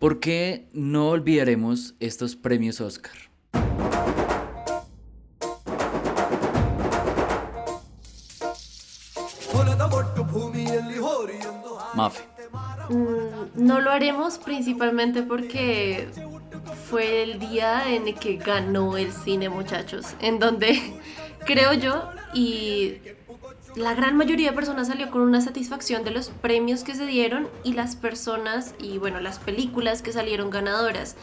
¿Por qué no olvidaremos estos premios Oscar? Mafe. Mm, no lo haremos principalmente porque fue el día en el que ganó el cine, muchachos, en donde creo yo y la gran mayoría de personas salió con una satisfacción de los premios que se dieron y las personas y bueno, las películas que salieron ganadoras.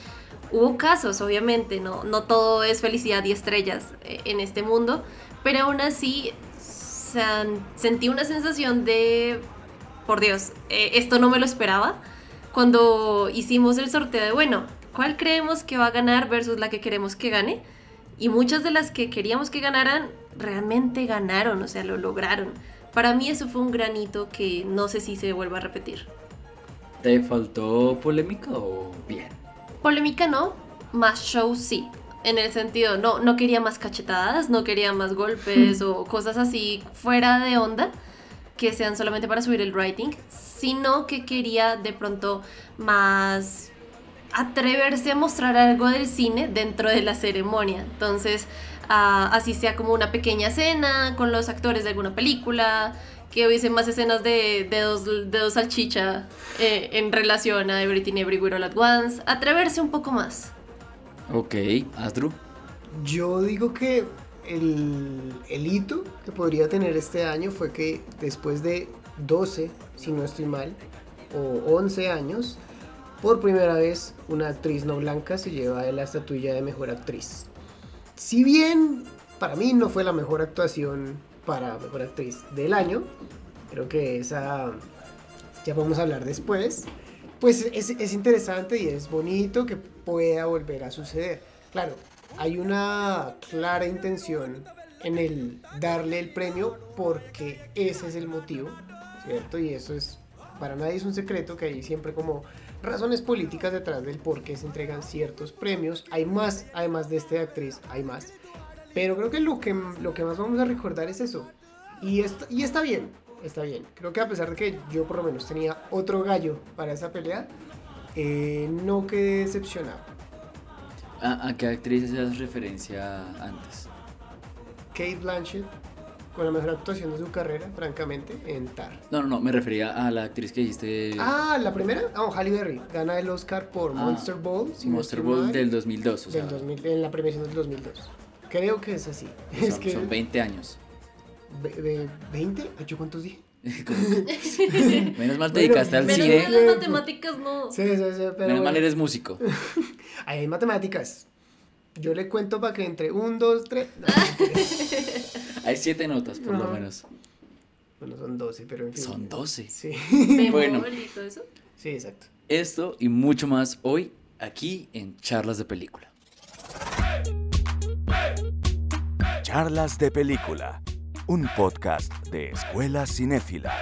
Hubo casos, obviamente, no, no todo es felicidad y estrellas eh, en este mundo, pero aún así sentí una sensación de, por Dios, eh, esto no me lo esperaba. Cuando hicimos el sorteo de, bueno, ¿cuál creemos que va a ganar versus la que queremos que gane? Y muchas de las que queríamos que ganaran realmente ganaron, o sea, lo lograron. Para mí eso fue un granito que no sé si se vuelva a repetir. ¿Te faltó polémica o bien? Polémica no, más show sí. En el sentido, no, no quería más cachetadas, no quería más golpes o cosas así fuera de onda que sean solamente para subir el writing, sino que quería de pronto más atreverse a mostrar algo del cine dentro de la ceremonia. Entonces, ah, así sea como una pequeña escena con los actores de alguna película, que hubiesen más escenas de dedos, dedos salchicha eh, en relación a Everything Everywhere All At Once, atreverse un poco más. Ok, Astro. Yo digo que el, el hito que podría tener este año fue que después de 12, si no estoy mal, o 11 años, por primera vez, una actriz no blanca se lleva la estatuilla de mejor actriz. Si bien para mí no fue la mejor actuación para mejor actriz del año, creo que esa ya vamos a hablar después. Pues es, es interesante y es bonito que pueda volver a suceder. Claro, hay una clara intención en el darle el premio porque ese es el motivo, ¿cierto? Y eso es, para nadie es un secreto que hay siempre como razones políticas detrás del por qué se entregan ciertos premios. Hay más, además de este actriz, hay más. Pero creo que lo que, lo que más vamos a recordar es eso. Y, está, y está bien, está bien. Creo que a pesar de que yo por lo menos tenía otro gallo para esa pelea, eh, no quedé decepcionado. ¿A, ¿A, qué actriz hacías referencia antes? Kate Blanchett con la mejor actuación de su carrera, francamente, en Tar. No, no, no, me refería a la actriz que dijiste. Ah, la primera. Ah, Halle Berry. Gana el Oscar por ah, Monster Ball. Monster Ball del 2002. O del 2000, en la premiación del 2002. Creo que es así. Son, es que, son 20 años. ¿De ¿20? ¿Yo cuántos dije? Menos mal te dedicaste al menos cine. Menos las matemáticas no. Sí, sí, sí. Pero Menos bueno. mal eres músico. Hay matemáticas. Yo le cuento para que entre 1, 2, 3. Hay 7 notas, por lo menos. Bueno, son 12, pero en fin. Son 12. Sí, Bueno. Bemol y todo eso. sí, exacto. Esto y mucho más hoy aquí en Charlas de Película. Charlas de Película, un podcast de Escuela Cinéfila.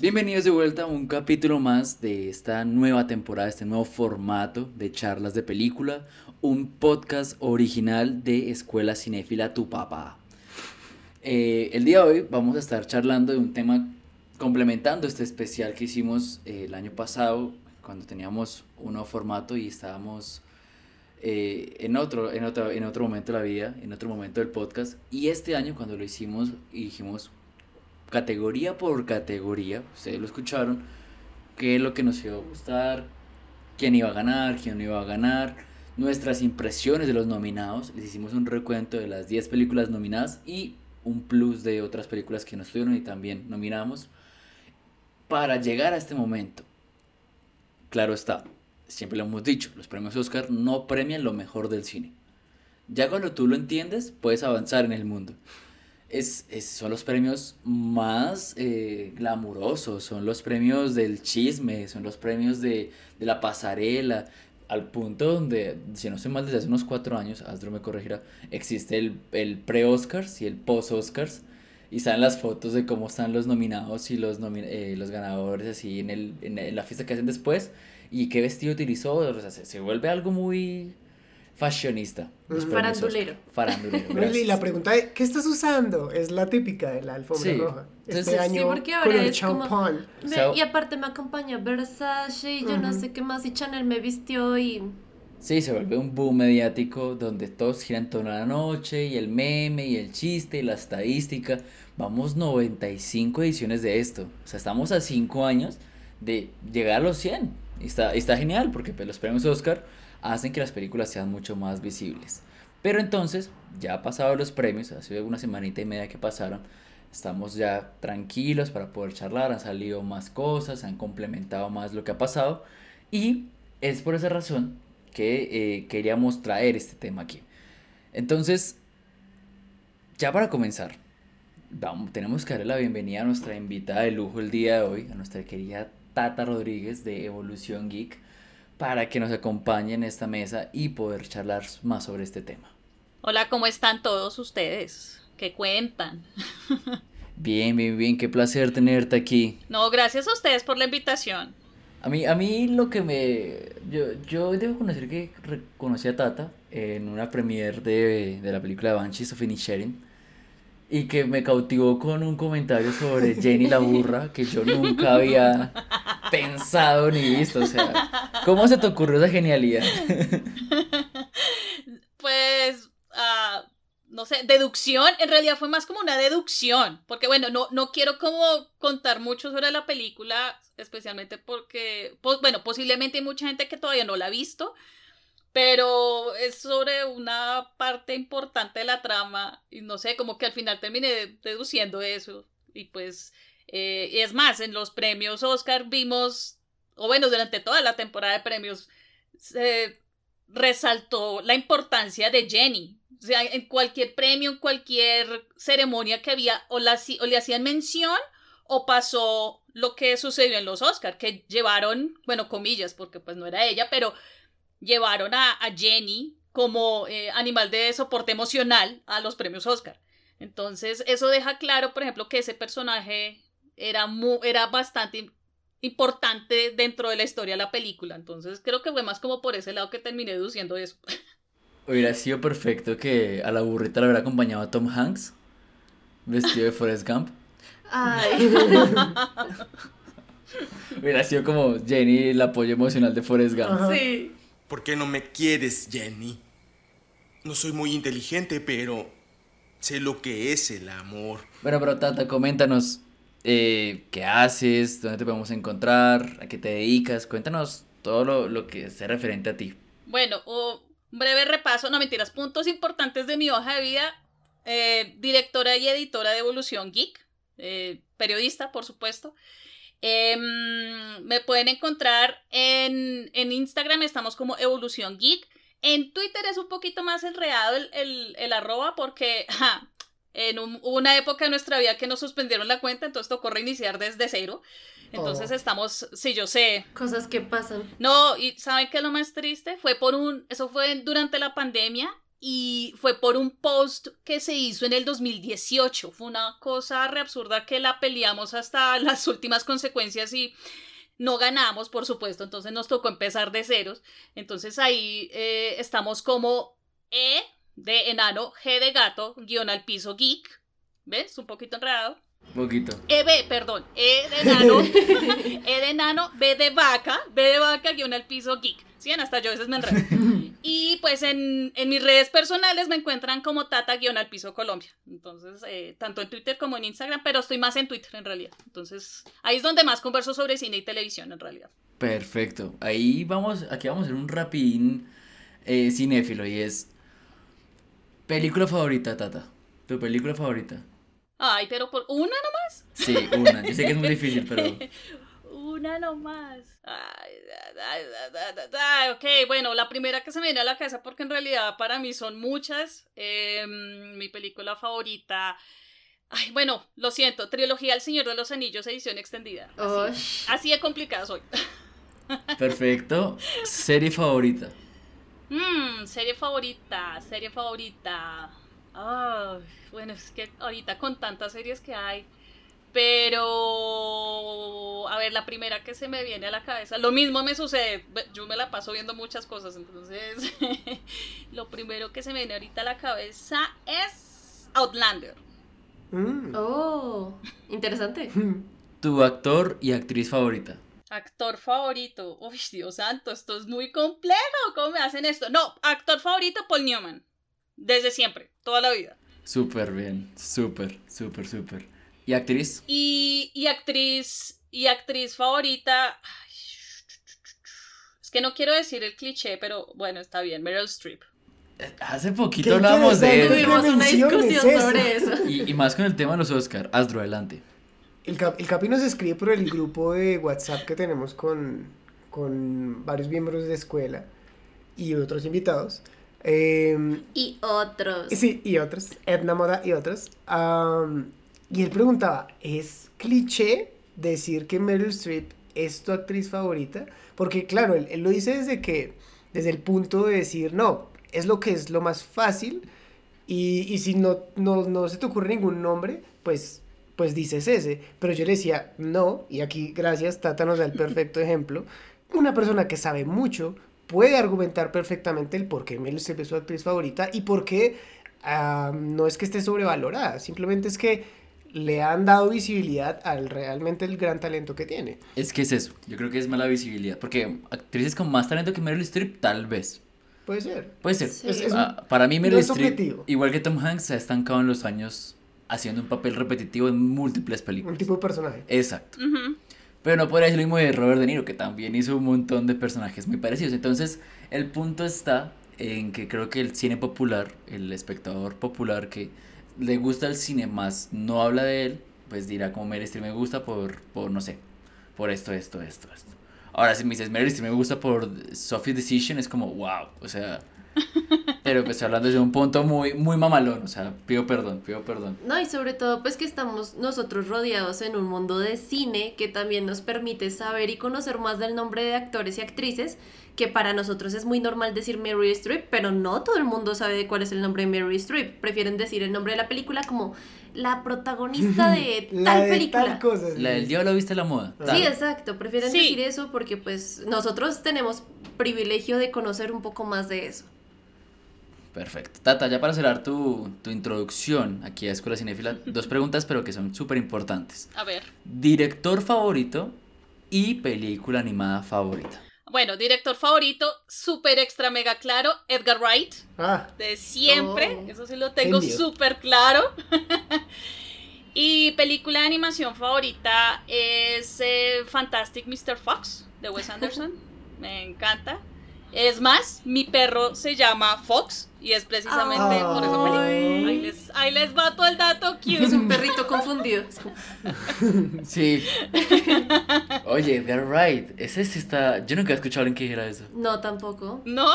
Bienvenidos de vuelta a un capítulo más de esta nueva temporada, este nuevo formato de charlas de película, un podcast original de Escuela Cinéfila Tu Papá. Eh, el día de hoy vamos a estar charlando de un tema complementando este especial que hicimos eh, el año pasado cuando teníamos un nuevo formato y estábamos eh, en, otro, en, otro, en otro momento de la vida, en otro momento del podcast. Y este año cuando lo hicimos dijimos categoría por categoría, ustedes lo escucharon, qué es lo que nos iba a gustar, quién iba a ganar, quién no iba a ganar, nuestras impresiones de los nominados, les hicimos un recuento de las 10 películas nominadas y un plus de otras películas que no estuvieron y también nominamos para llegar a este momento. Claro está, siempre lo hemos dicho, los premios Oscar no premian lo mejor del cine. Ya cuando tú lo entiendes, puedes avanzar en el mundo es, es, son los premios más eh, glamurosos, son los premios del chisme, son los premios de, de, la pasarela, al punto donde, si no estoy mal, desde hace unos cuatro años, Astro me corregirá, existe el, el pre-Oscars y el post-Oscars, y salen las fotos de cómo están los nominados y los, nomi eh, los ganadores así en, el, en, la fiesta que hacen después, y qué vestido utilizó, o sea, se, se vuelve algo muy fashionista. Farandulero. Farandulero. No, y la pregunta de ¿qué estás usando? Es la típica de la alfombra Sí. roja. Este Entonces- Sí, año porque ahora color es como- champán. Ve, So- y aparte me acompaña Versace y yo no Ujú. sé qué más y Chanel me vistió y Sí, se vuelve un boom mediático donde todos giran en torno a la noche y el meme y el chiste y la estadística. Vamos 95 ediciones de esto. O sea, estamos a 5 años de llegar a los 100. Y está, y está genial porque pues, los premios Oscar hacen que las películas sean mucho más visibles. Pero entonces, ya pasados los premios, hace una semanita y media que pasaron, estamos ya tranquilos para poder charlar, han salido más cosas, han complementado más lo que ha pasado y es por esa razón que eh, queríamos traer este tema aquí. Entonces, ya para comenzar, tenemos que darle la bienvenida a nuestra invitada de lujo el día de hoy, a nuestra querida Tata Rodríguez de Evolución Geek, para que nos acompañe en esta mesa y poder charlar más sobre este tema. Hola, ¿cómo están todos ustedes? ¿Qué cuentan? Bien, bien, bien, qué placer tenerte aquí. No, gracias a ustedes por la invitación. A mí, a mí lo que me... Yo, yo debo conocer que reconocí a Tata en una premiere de, de la película de Banshees of Inisherin y que me cautivó con un comentario sobre Jenny la burra que yo nunca había pensado ni visto. O sea, ¿cómo se te ocurrió esa genialidad? Pues, ah, no sé, deducción, en realidad fue más como una deducción, porque bueno, no, no quiero como contar mucho sobre la película, especialmente porque, bueno, posiblemente hay mucha gente que todavía no la ha visto, pero es sobre una parte importante de la trama, y no sé, como que al final terminé deduciendo eso, y pues, eh, y es más, en los premios Oscar vimos, o bueno, durante toda la temporada de premios, se resaltó la importancia de Jenny. O sea, en cualquier premio, en cualquier ceremonia que había, o, la, o le hacían mención o pasó lo que sucedió en los Oscar, que llevaron, bueno, comillas, porque pues no era ella, pero llevaron a, a Jenny como eh, animal de soporte emocional a los premios Oscar. Entonces, eso deja claro, por ejemplo, que ese personaje era, mu era bastante importante dentro de la historia de la película. Entonces, creo que fue más como por ese lado que terminé deduciendo eso. Hubiera sido perfecto que a la burrita le hubiera acompañado a Tom Hanks, vestido de Forrest Gump. ay, Hubiera sido como Jenny, el apoyo emocional de Forrest Gump. Ajá. sí. ¿Por qué no me quieres, Jenny? No soy muy inteligente, pero sé lo que es el amor. Bueno, pero Tata, coméntanos eh, qué haces, dónde te podemos encontrar, a qué te dedicas, cuéntanos todo lo, lo que sea referente a ti. Bueno, un breve repaso, no mentiras, puntos importantes de mi hoja de vida. Eh, directora y editora de Evolución Geek, eh, periodista, por supuesto. Em, me pueden encontrar en, en Instagram, estamos como Evolución Geek. En Twitter es un poquito más enredado el, el, el arroba porque ja, en un- hubo una época de nuestra vida que nos suspendieron la cuenta, entonces tocó reiniciar desde cero. Entonces Oh. estamos, sí, yo sé, Cosas que pasan. no, y ¿saben qué es lo más triste? Fue por un, eso fue durante la pandemia y fue por un post que se hizo en el 2018. Fue una cosa re absurda que la peleamos hasta las últimas consecuencias y no ganamos, por supuesto, entonces nos tocó empezar de ceros. Entonces ahí eh, estamos como E de enano, G de gato, guion al piso geek. ¿Ves? Un poquito enredado. Un poquito. EB, perdón, E de enano, E de enano, B de vaca, B de vaca, guion al piso geek. ¿Sí? Hasta yo a veces me enredo. Y pues en, en mis redes personales me encuentran como Tata guion al piso Colombia. Entonces, eh, tanto en Twitter como en Instagram, pero estoy más en Twitter en realidad. Entonces, ahí es donde más converso sobre cine y televisión en realidad. Perfecto. Ahí vamos, aquí vamos a hacer un rapidín eh, cinéfilo y es película favorita, Tata. Tu película favorita. Ay, pero por una nomás. Sí, una. Yo sé que es muy difícil, pero Una nomás. Ay, ay, ay, ay, ay, ok, bueno, la primera que se me viene a la cabeza, porque en realidad para mí son muchas. eh, mi película favorita. Ay, bueno, lo siento, trilogía El Señor de los Anillos, edición extendida. Así, así de complicada soy. perfecto. Serie favorita. Mm, serie favorita, serie favorita. Ay, bueno, es que ahorita con tantas series que hay. Pero, a ver, la primera que se me viene a la cabeza, lo mismo me sucede, yo me la paso viendo muchas cosas, entonces lo primero que se me viene ahorita a la cabeza es Outlander. Mm. Oh, interesante. Tu actor y actriz favorita. Actor favorito. Uy, Dios santo, esto es muy complejo. ¿Cómo me hacen esto? No, actor favorito, Paul Newman. Desde siempre, toda la vida. Súper bien, súper, súper, súper. ¿Y actriz? Y, y actriz, y actriz favorita. ay, Es que no quiero decir el cliché, pero bueno, está bien. Meryl Streep. Hace poquito hablamos de. Tuvimos una discusión eso. sobre eso. Y, y más con el tema de los Oscar. Astro, adelante. El, cap- el Capi nos escribe por el grupo de WhatsApp que tenemos con, con varios miembros de escuela y otros invitados. Em, Y otros. Sí, y otros. Edna Moda y otros. Y él preguntaba, ¿es cliché decir que Meryl Streep es tu actriz favorita? Porque claro, él, él lo dice desde que, desde el punto de decir, no, es lo que es lo más fácil y, y si no, no, no se te ocurre ningún nombre, pues, pues dices ese. Pero yo le decía, no, y aquí gracias, Tata nos da el perfecto ejemplo. Una persona que sabe mucho puede argumentar perfectamente el por qué Meryl Streep es su actriz favorita y por qué ah, no es que esté sobrevalorada, simplemente es que le han dado visibilidad al realmente el gran talento que tiene. Es que es eso. Yo creo que es mala visibilidad. Porque actrices con más talento que Meryl Streep, tal vez. Puede ser. Puede ser. Sí. Es- es un- Ah, para mí, Meryl no es Streep, objetivo. igual que Tom Hanks, se ha estancado en los años haciendo un papel repetitivo en múltiples Un películas. tipo de personaje. Exacto. Pero no podría decir lo mismo de Robert De Niro, que también hizo un montón de personajes muy parecidos. Entonces, el punto está en que creo que el cine popular, el espectador popular que le gusta el cine más no habla de él, pues dirá como Meryl Streep me gusta por, por no sé, por esto, esto, esto, esto. Ahora, si me dices Meryl Streep me gusta por Sophie's Decision, es como wow, o sea... Pero pues hablando desde un punto muy, muy mamalón, o sea, pido perdón, pido perdón. No, y sobre todo pues que estamos nosotros rodeados en un mundo de cine que también nos permite saber y conocer más del nombre de actores y actrices, que para nosotros es muy normal decir Mary Streep, pero no todo el mundo sabe de cuál es el nombre de Mary Streep. Prefieren decir el nombre de la película como la protagonista de La tal de película. tal cosa. La del diablo viste la moda. Claro. Sí, exacto. Prefieren Sí. decir eso porque pues nosotros tenemos privilegio de conocer un poco más de eso. Perfecto. Tata, ya para cerrar tu, tu introducción aquí a Escuela Cinéfila, dos preguntas, pero que son súper importantes. A ver. Director favorito y película animada favorita. Bueno, director favorito, súper extra mega claro, Edgar Wright, Ah, de siempre, Oh. eso sí lo tengo súper claro. y película de animación favorita es eh, Fantastic Mr. Fox, de Wes Anderson, me encanta. Es más, mi perro se llama Fox y es precisamente por esa película. Ay. Ahí les, ahí les va todo el dato Es cute. un perrito confundido. Sí. Oye, Edgar Wright, ese sí está... Yo nunca he escuchado a alguien que dijera eso. No, tampoco. ¿No?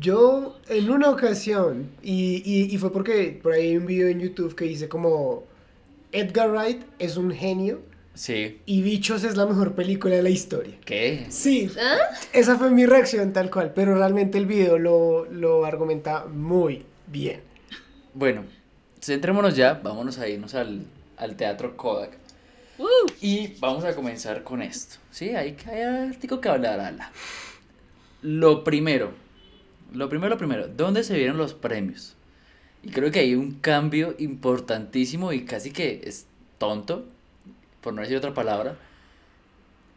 yo en una ocasión, y, y, y fue porque por ahí hay un video en YouTube que dice como Edgar Wright es un genio Sí. y Bichos es la mejor película de la historia. ¿Qué? Sí, ¿Ah? esa fue mi reacción tal cual, pero realmente el video lo, lo argumenta muy bien. Bueno, centrémonos ya, vámonos a irnos al, al teatro Kodak. Uh, Y vamos a comenzar con esto. Sí, hay, hay algo que hablar, ala. Lo primero, lo primero, lo primero, ¿dónde se vieron los premios? Y creo que hay un cambio importantísimo y casi que es tonto, por no decir otra palabra.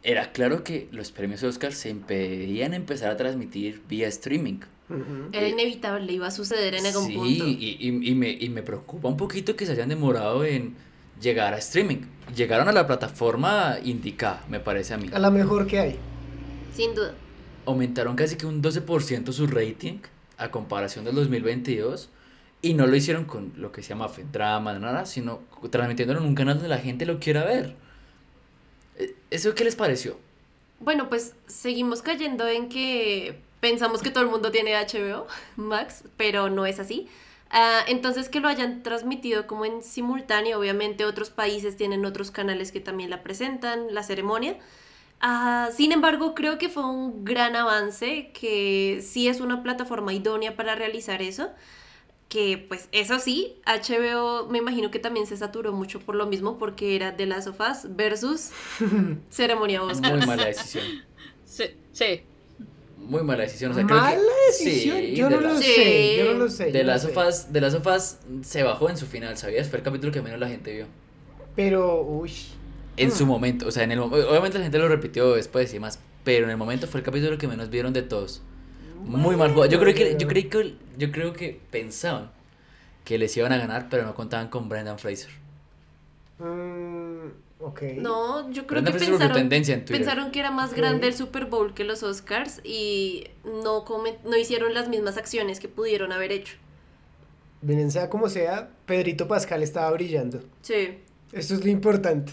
Era claro que los premios Oscar se impedían empezar a transmitir vía streaming. Era inevitable, iba a suceder en algún sí, punto. Y, y- y me, y me preocupa un poquito que se hayan demorado en llegar a streaming. Llegaron a la plataforma indicada, me parece a mí. A la mejor que hay. Sin duda. Aumentaron casi que un 12% su rating a comparación del 2022. Y no lo hicieron con lo que se llama drama, nada, sino transmitiéndolo en un canal donde la gente lo quiera ver. Eh, ¿Eso qué les pareció? Bueno, pues seguimos cayendo en que pensamos que todo el mundo tiene HBO Max, pero no es así. Ah, entonces que lo hayan transmitido como en simultáneo, obviamente otros países tienen otros canales que también la presentan, la ceremonia. Ah, sin embargo, creo que fue un gran avance, que sí es una plataforma idónea para realizar eso. Que pues eso sí, HBO me imagino que también se saturó mucho por lo mismo porque era The Last of Us versus Ceremonia Oscar. Muy mala decisión. Sí, sí. Muy mala decisión. O sea, creo Mala que- decisión, Sí, yo de no la- lo Sí. sé, yo no lo sé. De yo no las sofás, de las sofás se bajó en su final, ¿sabías? Fue el capítulo que menos la gente vio. Pero, uy. En Hmm. su momento, o sea, en el obviamente la gente lo repitió después y demás, pero en el momento fue el capítulo que menos vieron de todos. Muy mal jugado. Yo creo que yo creí que yo creo que pensaban que les iban a ganar, pero no contaban con Brendan Fraser. Mm, ok. No, yo creo que pensaron, tendencia en Twitter. pensaron que era más grande el Super Bowl que los Oscars y no, come- no hicieron las mismas acciones que pudieron haber hecho. Miren, sea como sea, Pedrito Pascal estaba brillando. Sí, Eso es lo importante.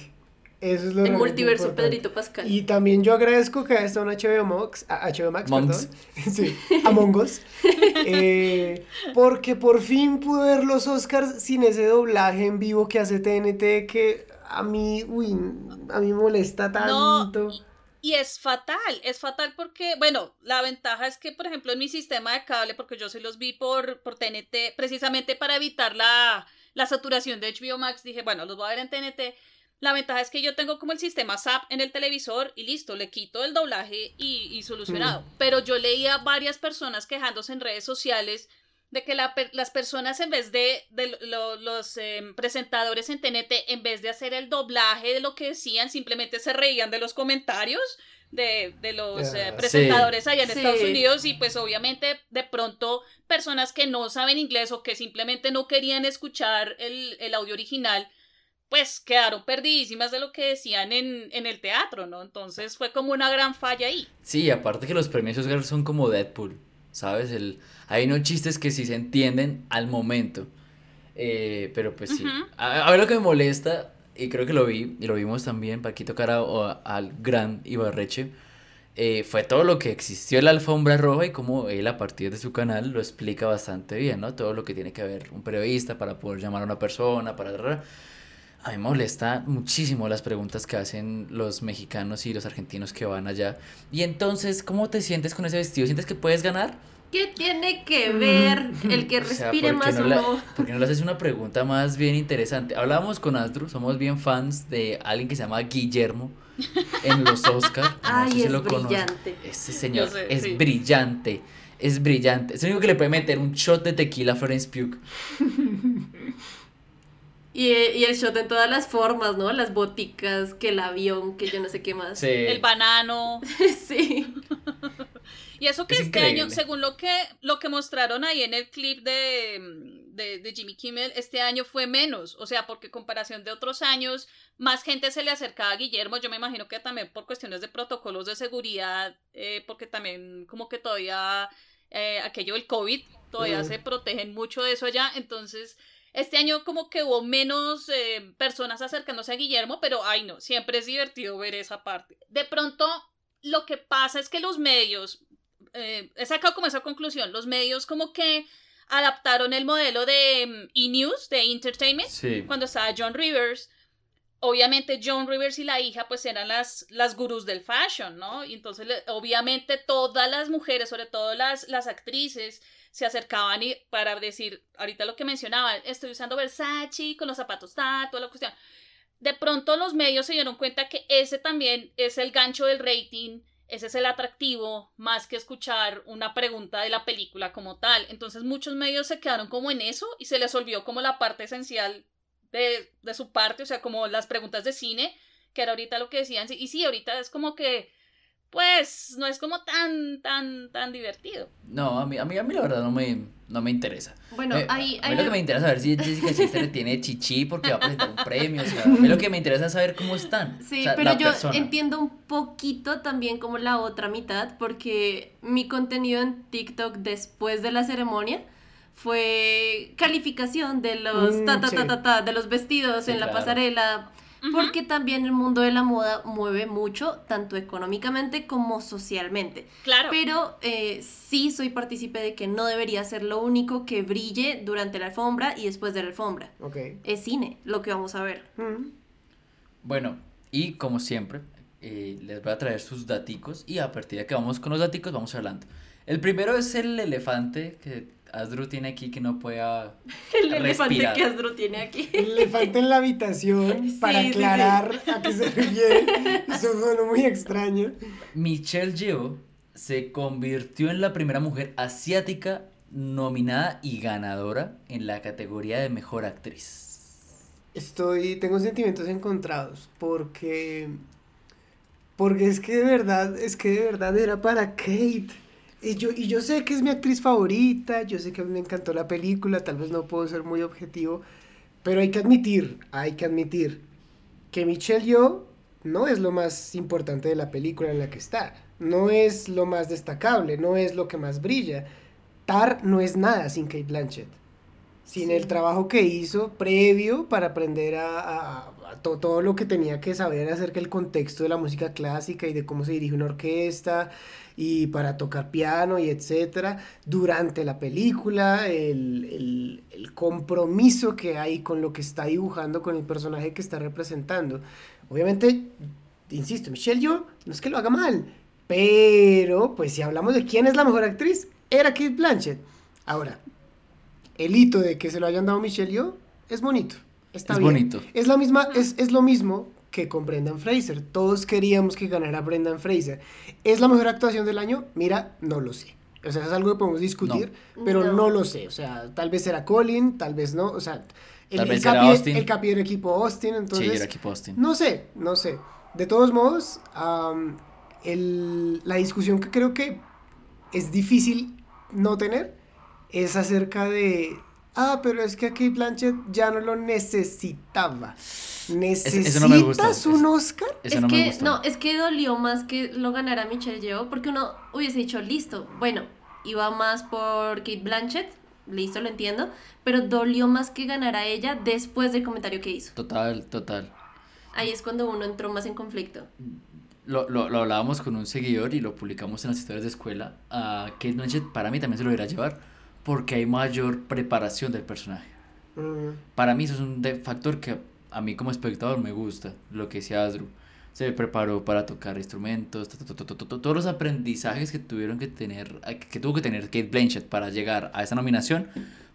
Eso es lo el multiverso importante. Pedrito Pascal. Y también yo agradezco que haya estado en HBO Max, a- HBO Max, Monks. perdón. Sí, Among Us. Eh, porque por fin pude ver los Oscars sin ese doblaje en vivo que hace TNT que a mí, uy, a mí me molesta No, tanto. Y es fatal, es fatal porque, bueno, la ventaja es que, por ejemplo, en mi sistema de cable, porque yo se los vi por, por TNT, precisamente para evitar la, la saturación de HBO Max, dije, bueno, los voy a ver en TNT. La ventaja es que yo tengo como el sistema SAP en el televisor y listo, le quito el doblaje y, y solucionado. Pero yo leía varias personas quejándose en redes sociales de que la las personas en vez de, de lo- los em, presentadores en TNT, en vez de hacer el doblaje de lo que decían, simplemente se reían de los comentarios de, de los eh, Ah, presentadores allá en Sí. Estados Unidos y pues obviamente de pronto personas que no saben inglés o que simplemente no querían escuchar el, el audio original, pues quedaron perdidísimas de lo que decían en, en el teatro, ¿no? Entonces fue como una gran falla ahí. Sí, aparte que los premios Oscar son como Deadpool, ¿sabes? El, hay unos chistes que sí se entienden al momento. Eh, pero pues sí. A, a ver lo que me molesta, y creo que lo vi, y lo vimos también, para aquí tocar a- a- al gran Ibarreche, eh, fue todo lo que existió en la alfombra roja y cómo él a partir de su canal lo explica bastante bien, ¿no? Todo lo que tiene que ver un periodista para poder llamar a una persona, para... A mí me molesta muchísimo las preguntas que hacen los mexicanos y los argentinos que van allá. Y entonces, ¿cómo te sientes con ese vestido? ¿Sientes que puedes ganar? ¿Qué tiene que ver el que O sea, respire ¿por qué más no o la- no? ¿Por qué no le haces una pregunta más bien interesante? Hablábamos con Astro, somos bien fans de alguien que se llama Guillermo en los Oscars. Ay, es brillante. Este señor sé, es sí. brillante. Es brillante. Es el único que le puede meter un shot de tequila a Florence Pugh. Y, y el shot en todas las formas, ¿no? Las boticas, que el avión, que yo no sé qué más. Sí. El banano. sí. Y eso que Es este increíble. año, según lo que, lo que mostraron ahí en el clip de, de, de Jimmy Kimmel, este año fue menos. O sea, porque en comparación de otros años, más gente se le acercaba a Guillermo. Yo me imagino que también por cuestiones de protocolos de seguridad, eh, porque también como que todavía eh, aquello del COVID, todavía Mm. se protegen mucho de eso allá. Entonces, este año como que hubo menos eh, personas acercándose a Guillermo, pero ay no, siempre es divertido ver esa parte. De pronto, lo que pasa es que los medios, eh, he sacado como esa conclusión, los medios como que adaptaron el modelo de mm, E-News, de Entertainment, Sí. cuando estaba John Rivers. Obviamente John Rivers y la hija pues eran las, las gurús del fashion, ¿no? Y entonces obviamente todas las mujeres, sobre todo las, las actrices, se acercaban y para decir, ahorita lo que mencionaba, estoy usando Versace con los zapatos tal, toda la cuestión. De pronto los medios se dieron cuenta que ese también es el gancho del rating, ese es el atractivo, más que escuchar una pregunta de la película como tal. Entonces muchos medios se quedaron como en eso y se les olvidó como la parte esencial de, de su parte, o sea, como las preguntas de cine, que era ahorita lo que decían. Y sí, ahorita es como que, pues, no es como tan, tan, tan divertido. No, a mí, a mí, a mí la verdad no me, no me interesa. Bueno, Me- ahí, a mí ahí lo que me interesa saber si Jessica Chastain tiene chichi porque va a presentar un premio. O sea, a mí lo que me interesa es saber cómo están. Sí, o sea, pero la yo persona. entiendo un poquito también como la otra mitad, porque mi contenido en TikTok después de la ceremonia fue calificación de los Mm, ta ta ta sí. ta ta, de los vestidos Sí, en la porque también el mundo de la moda mueve mucho, tanto económicamente como socialmente. Claro. Pero eh, sí soy partícipe de que no debería ser lo único que brille durante la alfombra y después de la alfombra. Ok. Es cine lo que vamos a ver. Mm. Bueno, y como siempre, eh, les voy a traer sus daticos y a partir de que vamos con los daticos vamos hablando. El primero es el elefante que Asdru tiene aquí que no pueda El elefante respirar. que Astro tiene aquí. El elefante en la habitación Sí, para sí, sí. aclarar a qué se refiere. Eso fue muy extraño. Michelle Yeoh se convirtió en la primera mujer asiática nominada y ganadora en la categoría de mejor actriz. Estoy, tengo sentimientos encontrados porque, porque es que de verdad, es que de verdad era para Kate. Y yo, y yo sé que es mi actriz favorita, yo sé que a mí me encantó la película, tal vez no puedo ser muy objetivo, pero hay que admitir, hay que admitir que Michelle Yeoh no es lo más importante de la película en la que está, no es lo más destacable, no es lo que más brilla. Tar no es nada sin Kate Blanchett sin el trabajo que hizo previo para aprender a, a- a to- todo lo que tenía que saber acerca del contexto de la música clásica y de cómo se dirige una orquesta y para tocar piano y etcétera durante la película el, el- el compromiso que hay con lo que está dibujando con el personaje que está representando obviamente insisto Michelle Yeoh no es que lo haga mal pero pues si hablamos de quién es la mejor actriz era Kate Blanchett ahora el hito de que se lo hayan dado Michelle Yeoh es bonito. Está Es bien. bonito. Es la misma, es, es lo mismo que con Brendan Fraser. Todos queríamos que ganara Brendan Fraser. ¿Es la mejor actuación del año? Mira, no lo sé. O sea, es algo que podemos discutir, pero no. No. lo sé. O sea, tal vez era Colin, tal vez no. O sea, el, Tal el vez era capi- Austin. el capi del equipo Austin, entonces... sí, era aquí Posting. No sé, no sé. De todos modos, am, el- la discusión que creo que es difícil no tener es acerca de, ah, pero es que a Kate Blanchett ya no lo necesitaba. ¿Necesitas eso no me gusta, un Oscar? Eso es no que, me gustó. no, es que dolió más que lo ganara Michelle Yeoh, porque uno hubiese dicho, listo, bueno, iba más por Kate Blanchett, listo, lo entiendo, pero dolió más que ganara ella después del comentario que hizo. Total, total. Ahí es cuando uno entró más en conflicto. Lo, lo, lo hablábamos con un seguidor y lo publicamos en las historias de escuela. A Kate Blanchett para mí también se lo debería llevar porque hay mayor preparación del personaje. Mm, Para mí eso es un factor que a mí como espectador me gusta, lo que decía Asdru. Se preparó para tocar instrumentos, todos los aprendizajes que tuvieron que tener, que tuvo que tener Kate Blanchett para llegar a esa nominación,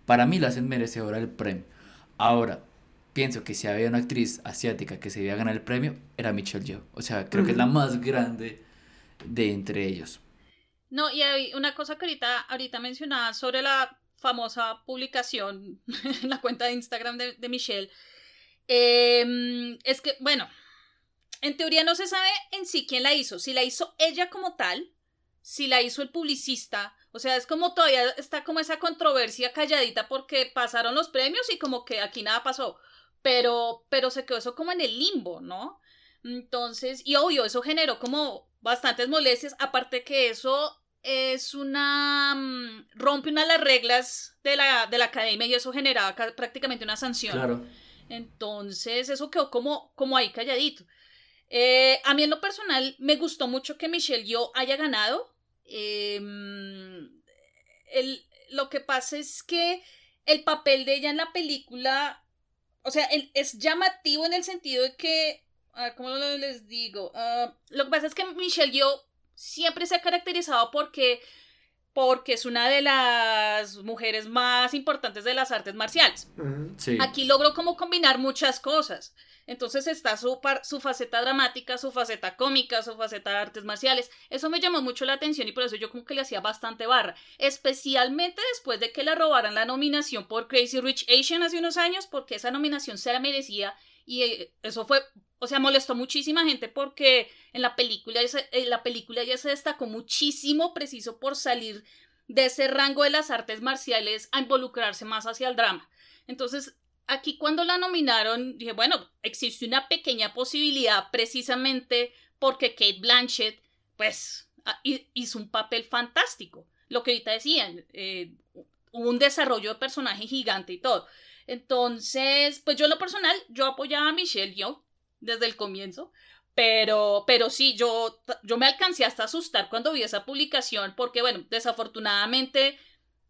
para mí la hacen merecedora del premio. Ahora, pienso que si había una actriz asiática que se debía ganar el premio, era Michelle Yeoh. O sea, creo que es la más grande de entre ellos. No, y hay una cosa que ahorita, ahorita mencionaba sobre la famosa publicación en la cuenta de Instagram de, de Michelle. Eh, es que, bueno, en teoría no se sabe en sí quién la hizo. Si la hizo ella como tal, si la hizo el publicista. O sea, es como todavía está como esa controversia calladita porque pasaron los premios y como que aquí nada pasó. Pero, pero se quedó eso como en el limbo, ¿no? Entonces, y obvio, eso generó como bastantes molestias. Aparte que eso es una. mm, rompe una de las reglas de la, de la academia y eso generaba ca- prácticamente una sanción. Claro. Entonces, eso quedó como, como ahí calladito. Eh, a mí en lo personal me gustó mucho que Michelle Yeoh haya ganado. Eh, el- lo que pasa es que el papel de ella en la película, o sea, el- es llamativo en el sentido de que, ¿cómo les digo? Ah, lo que pasa es que Michelle Yeoh siempre se ha caracterizado porque porque es una de las mujeres más importantes de las artes marciales. Sí. Aquí logró como combinar muchas cosas. Entonces está su, par- su faceta dramática, su faceta cómica, su faceta de artes marciales. Eso me llamó mucho la atención y por eso yo como que le hacía bastante barra. Especialmente después de que le robaran la nominación por Crazy Rich Asian hace unos años, porque esa nominación se la merecía y eh, eso fue, o sea, molestó muchísima gente porque en la película, en la película ya se destacó muchísimo preciso por salir de ese rango de las artes marciales a involucrarse más hacia el drama. Entonces, aquí cuando la nominaron, dije, bueno, existe una pequeña posibilidad precisamente porque Kate Blanchett, pues, hi- hizo un papel fantástico. Lo que ahorita decían, eh, hubo un desarrollo de personaje gigante y todo. Entonces, pues yo en lo personal, yo apoyaba a Michelle Yeoh desde el comienzo, pero, pero sí, yo, yo me alcancé hasta a asustar cuando vi esa publicación, porque bueno, desafortunadamente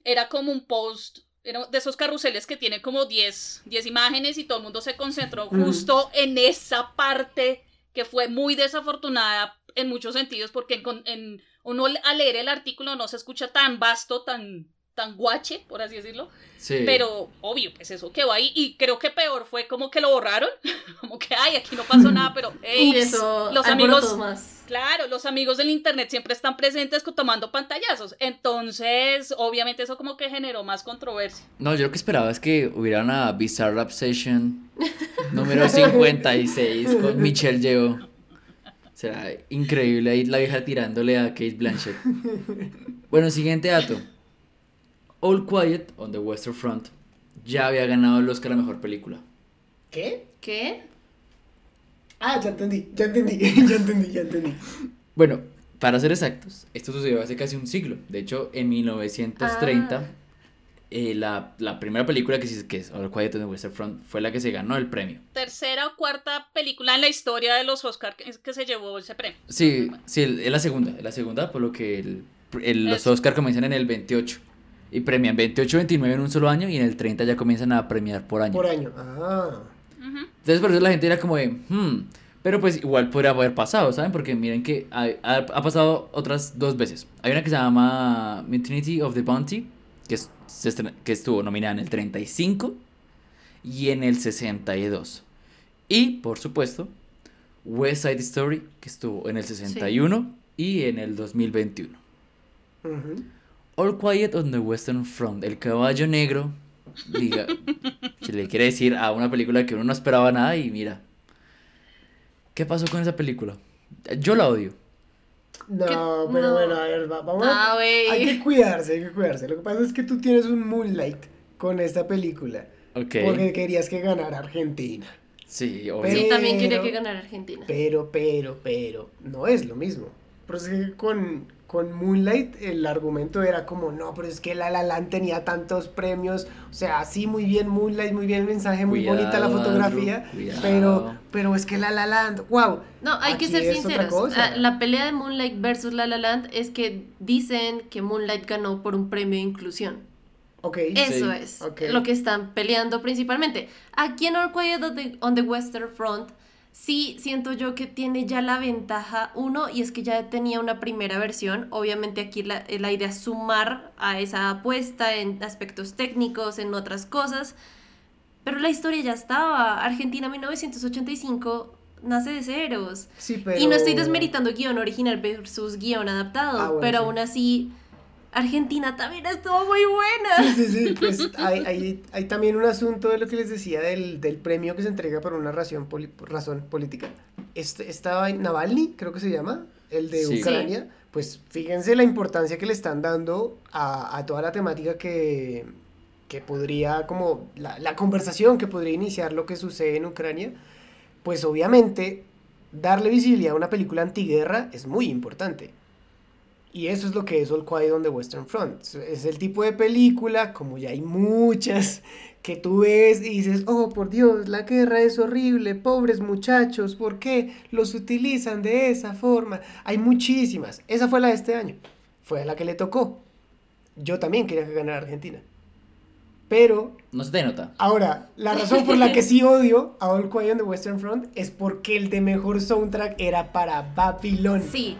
era como un post, era de esos carruseles que tiene como 10, 10 imágenes y todo el mundo se concentró justo en esa parte que fue muy desafortunada en muchos sentidos, porque en, con- en- uno al leer el artículo no se escucha tan vasto, tan, tan guache, por así decirlo. Sí. Pero obvio, pues eso quedó ahí. Y creo que peor fue como que lo borraron. como que, ay, aquí no pasó nada, pero ey, Y eso los amigos. más. Claro, los amigos del internet siempre están presentes tomando pantallazos. Entonces, obviamente eso como que generó más controversia. No, yo lo que esperaba es que hubiera una Bizarre Obsession número 56 con Michelle Yeoh. Será increíble ahí la vieja tirándole a Kate Blanchett. Bueno, siguiente dato. All Quiet on the Western Front ya había ganado el Oscar a Mejor Película. ¿Qué? ¿Qué? Ah, ya entendí, ya entendí, ya entendí, ya entendí. Bueno, para ser exactos, esto sucedió hace casi un siglo. De hecho, en 1930, Ah. eh, la, la primera película que, se- que es All Quiet on the Western Front fue la que se ganó el premio. Tercera o cuarta película en la historia de los Oscar que, que se llevó ese premio. Sí, sí, es la segunda, es la segunda, por lo que el- el- los Eso. Oscar comienzan en el 28 y premian 28, 29 en un solo año y en el 30 ya comienzan a premiar por año. Por año. Ah. Entonces por eso la gente era como de, hmm, pero pues igual podría haber pasado, ¿saben? Porque miren que ha, ha- ha pasado otras dos veces. Hay una que se llama Trinity of the Bounty, que, es- se que estuvo nominada en el 35 y en el 62. Y, por supuesto, West Side Story, que estuvo en el 61 y en el 2021. ujú. All Quiet on the Western Front, el caballo negro, diga, que le quiere decir a una película que uno no esperaba nada y mira, ¿qué pasó con esa película? Yo la odio. No, ¿Qué? pero No. bueno, a ver, va- vamos Ah, a... Hay que cuidarse, hay que cuidarse. Lo que pasa es que tú tienes un Moonlight con esta película. Ok. Porque querías que ganara Argentina. Sí, obvio. Sí, también quería Pero- que ganara Argentina. Pero, pero, pero, no es lo mismo. Pero es que con, con Moonlight el argumento era como, no, pero es que La La Land tenía tantos premios. O sea, sí, muy bien Moonlight, muy bien el mensaje, muy bonita la fotografía. Andrew. Pero, pero es que La La Land, wow. No, hay que ser sinceros. La pelea de Moonlight versus La La Land es que dicen que Moonlight ganó por un premio de inclusión. Ok. Eso Sí. es Ok. lo que están peleando principalmente. Aquí en Quiet the, on the Western Front, sí siento yo que tiene ya la ventaja, uno, y es que ya tenía una primera versión. Obviamente aquí la, la idea es sumar a esa apuesta en aspectos técnicos, en otras cosas. Pero la historia ya estaba. Argentina 1985 nace de ceros. Sí, pero... Y no estoy desmeritando guion original versus guion adaptado, Ah, bueno, pero sí. aún así, Argentina también estuvo muy buena. Sí, sí, sí, pues hay, hay, hay también un asunto de lo que les decía del, del premio que se entrega por una razón, poli- razón política. Este, estaba en Navalny, creo que se llama, el de Sí. Ucrania. Pues fíjense la importancia que le están dando a, a toda la temática que, que podría, como la, la conversación que podría iniciar lo que sucede en Ucrania. Pues obviamente darle visibilidad a una película antiguerra es muy importante. Y eso es lo que es All Quiet on the Western Front. Es el tipo de película, como ya hay muchas, que tú ves y dices, oh por Dios, la guerra es horrible, pobres muchachos, ¿por qué los utilizan de esa forma? Hay muchísimas. Esa fue la de este año. Fue la que le tocó. Yo también quería que ganara Argentina. Pero No se te nota. Ahora, la razón por la que sí odio a All Quiet on the Western Front es porque el de mejor soundtrack era para Babylon. Sí,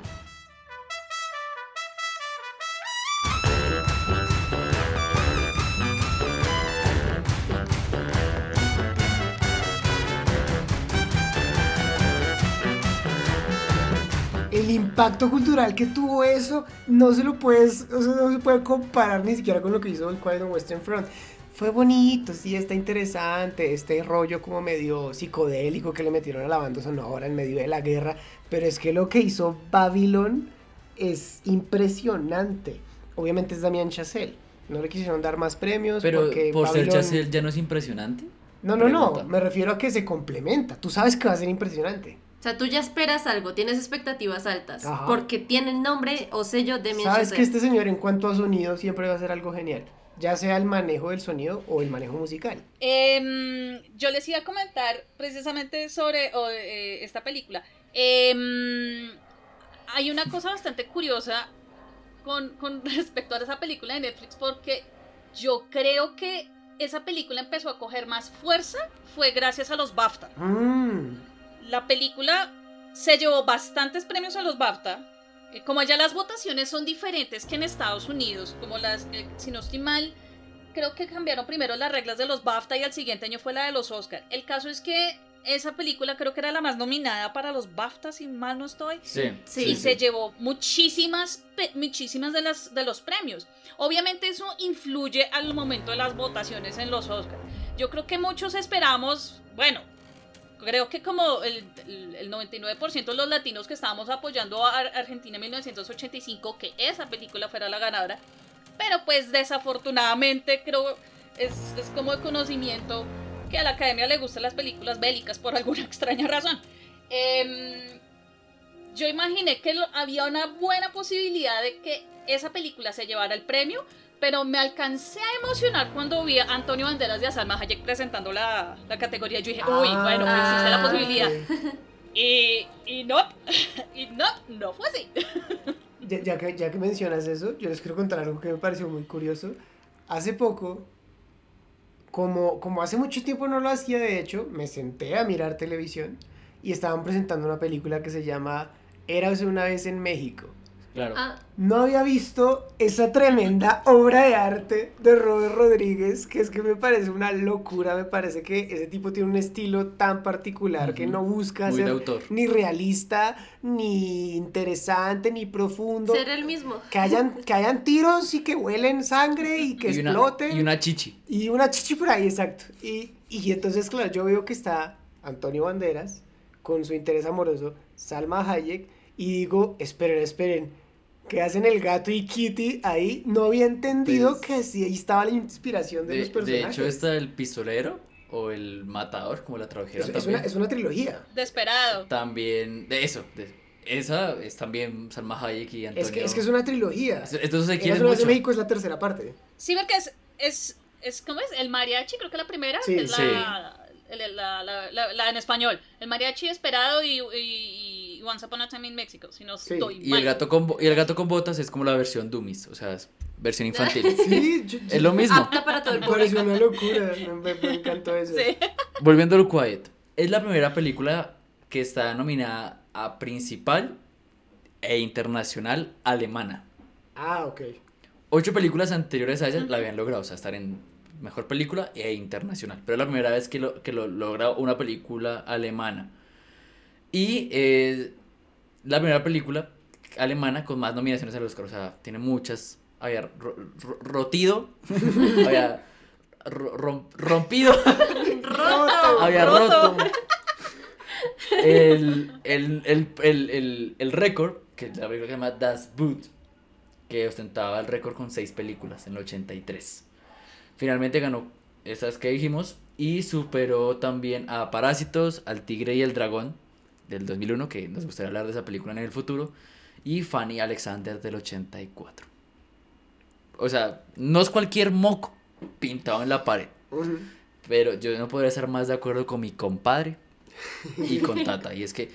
impacto cultural que tuvo eso no se lo puedes, o sea, no se puede comparar ni siquiera con lo que hizo All Quiet on Western Front. Fue bonito, sí, está interesante, este rollo como medio psicodélico que le metieron a la banda sonora en medio de la guerra, pero es que lo que hizo Babylon es impresionante. Obviamente es Damián Chazelle. No le quisieron dar más premios Pero porque por ser Babylon- Chazelle ya no es impresionante. No, no, no, Pregunta. me refiero a que se complementa. Tú sabes que va a ser impresionante. O sea, tú ya esperas algo, tienes expectativas altas, Ajá. porque tiene el nombre o sello de Sabes que este señor en cuanto a sonido siempre va a ser algo genial. Ya sea el manejo del sonido o el manejo musical. Em, yo les iba a comentar precisamente sobre o, eh, esta película. Em, hay una cosa bastante curiosa con, con respecto a esa película de Netflix porque yo creo que esa película empezó a coger más fuerza fue gracias a los BAFTA. Mm, La película se llevó bastantes premios a los BAFTA eh, como allá las votaciones son diferentes que en Estados Unidos, como las, eh, si no estoy mal, creo que cambiaron primero las reglas de los BAFTA y al siguiente año fue la de los Oscar. El caso es que esa película creo que era la más nominada para los BAFTA, si mal no estoy. Sí. Sí. y se llevó muchísimas, muchísimas de, las, de los premios. Obviamente eso influye al momento de las votaciones en los Oscars. Yo creo que muchos esperamos, bueno, creo que como el, el- el 99% de los latinos que estábamos apoyando a Ar- Argentina en 1985, que esa película fuera la ganadora. Pero pues desafortunadamente creo es, es como de conocimiento que a la academia le gustan las películas bélicas por alguna extraña razón. Em, yo imaginé que había una buena posibilidad de que esa película se llevara el premio, pero me alcancé a emocionar cuando vi a Antonio Banderas a Salma Hayek presentando la, la categoría. Yo dije, uy, Ah, bueno, existe la posibilidad. Y, y no, y no, no fue así. Ya, ya que, ya que mencionas eso, yo les quiero contar algo que me pareció muy curioso. Hace poco, como, como hace mucho tiempo no lo hacía, de hecho, me senté a mirar televisión y estaban presentando una película que se llama Érase una vez en México. Claro. Ah, No había visto esa tremenda obra de arte de Robert Rodríguez, que es que me parece una locura, me parece que ese tipo tiene un estilo tan particular que no busca Muy ser autor. ni realista, ni interesante, ni profundo. ser el mismo. Que hayan, que hayan tiros y que huelen sangre y que y, una, exploten. y una chichi. Y una chichi por ahí, exacto. Y, y entonces, claro, yo veo que está Antonio Banderas con su interés amoroso, Salma Hayek, y digo, esperen, esperen, ¿qué hacen el gato y Kitty ahí? No había entendido Pues, que sí, ahí estaba la inspiración de, De, los de personajes. hecho, está el pistolero o el matador, como la tradujeron es, es también. una, es una trilogía. Desesperado. También, de eso. de- esa es también Salma Hayek y Antonio. Es que, es que es una trilogía. Es- Entonces se mucho. México es la tercera parte. Sí, porque es, es, es ¿cómo es? El mariachi, creo que la primera, Sí, que es sí. la, la, la, la- la en español. El mariachi esperado y, y, y Once Upon a Time in Mexico, si no Sí. estoy Y mal. el, gato con, y el gato con botas es como la versión Dummies, o sea, es versión infantil. Sí, yo- es lo mismo. Apta para todo el Me público. pareció una locura. Me, me encantó eso. Sí. Volviendo a All Quiet, es la primera película que está nominada a principal e internacional alemana. Ah, ok. Ocho películas anteriores a ella la habían logrado, o sea, estar en mejor película e internacional. Pero es la primera vez que lo, que lo logra una película alemana. Y eh, la primera película alemana con más nominaciones al Oscar, o sea, tiene muchas. Había ro- ro- rotido, había ro- rom- rompido, Roto. había roto. roto. El, el, el, el, el, el récord, que la película que se llama Das Boot, que ostentaba el récord con seis películas en el 83. Finalmente ganó esas que dijimos y superó también a Parásitos, al Tigre y el Dragón del 2001, que nos gustaría hablar de esa película en el futuro, y Fanny Alexander del 84. O sea, no es cualquier moco pintado en la pared. Pero yo no podría estar más de acuerdo con mi compadre y con Tata. Y es que,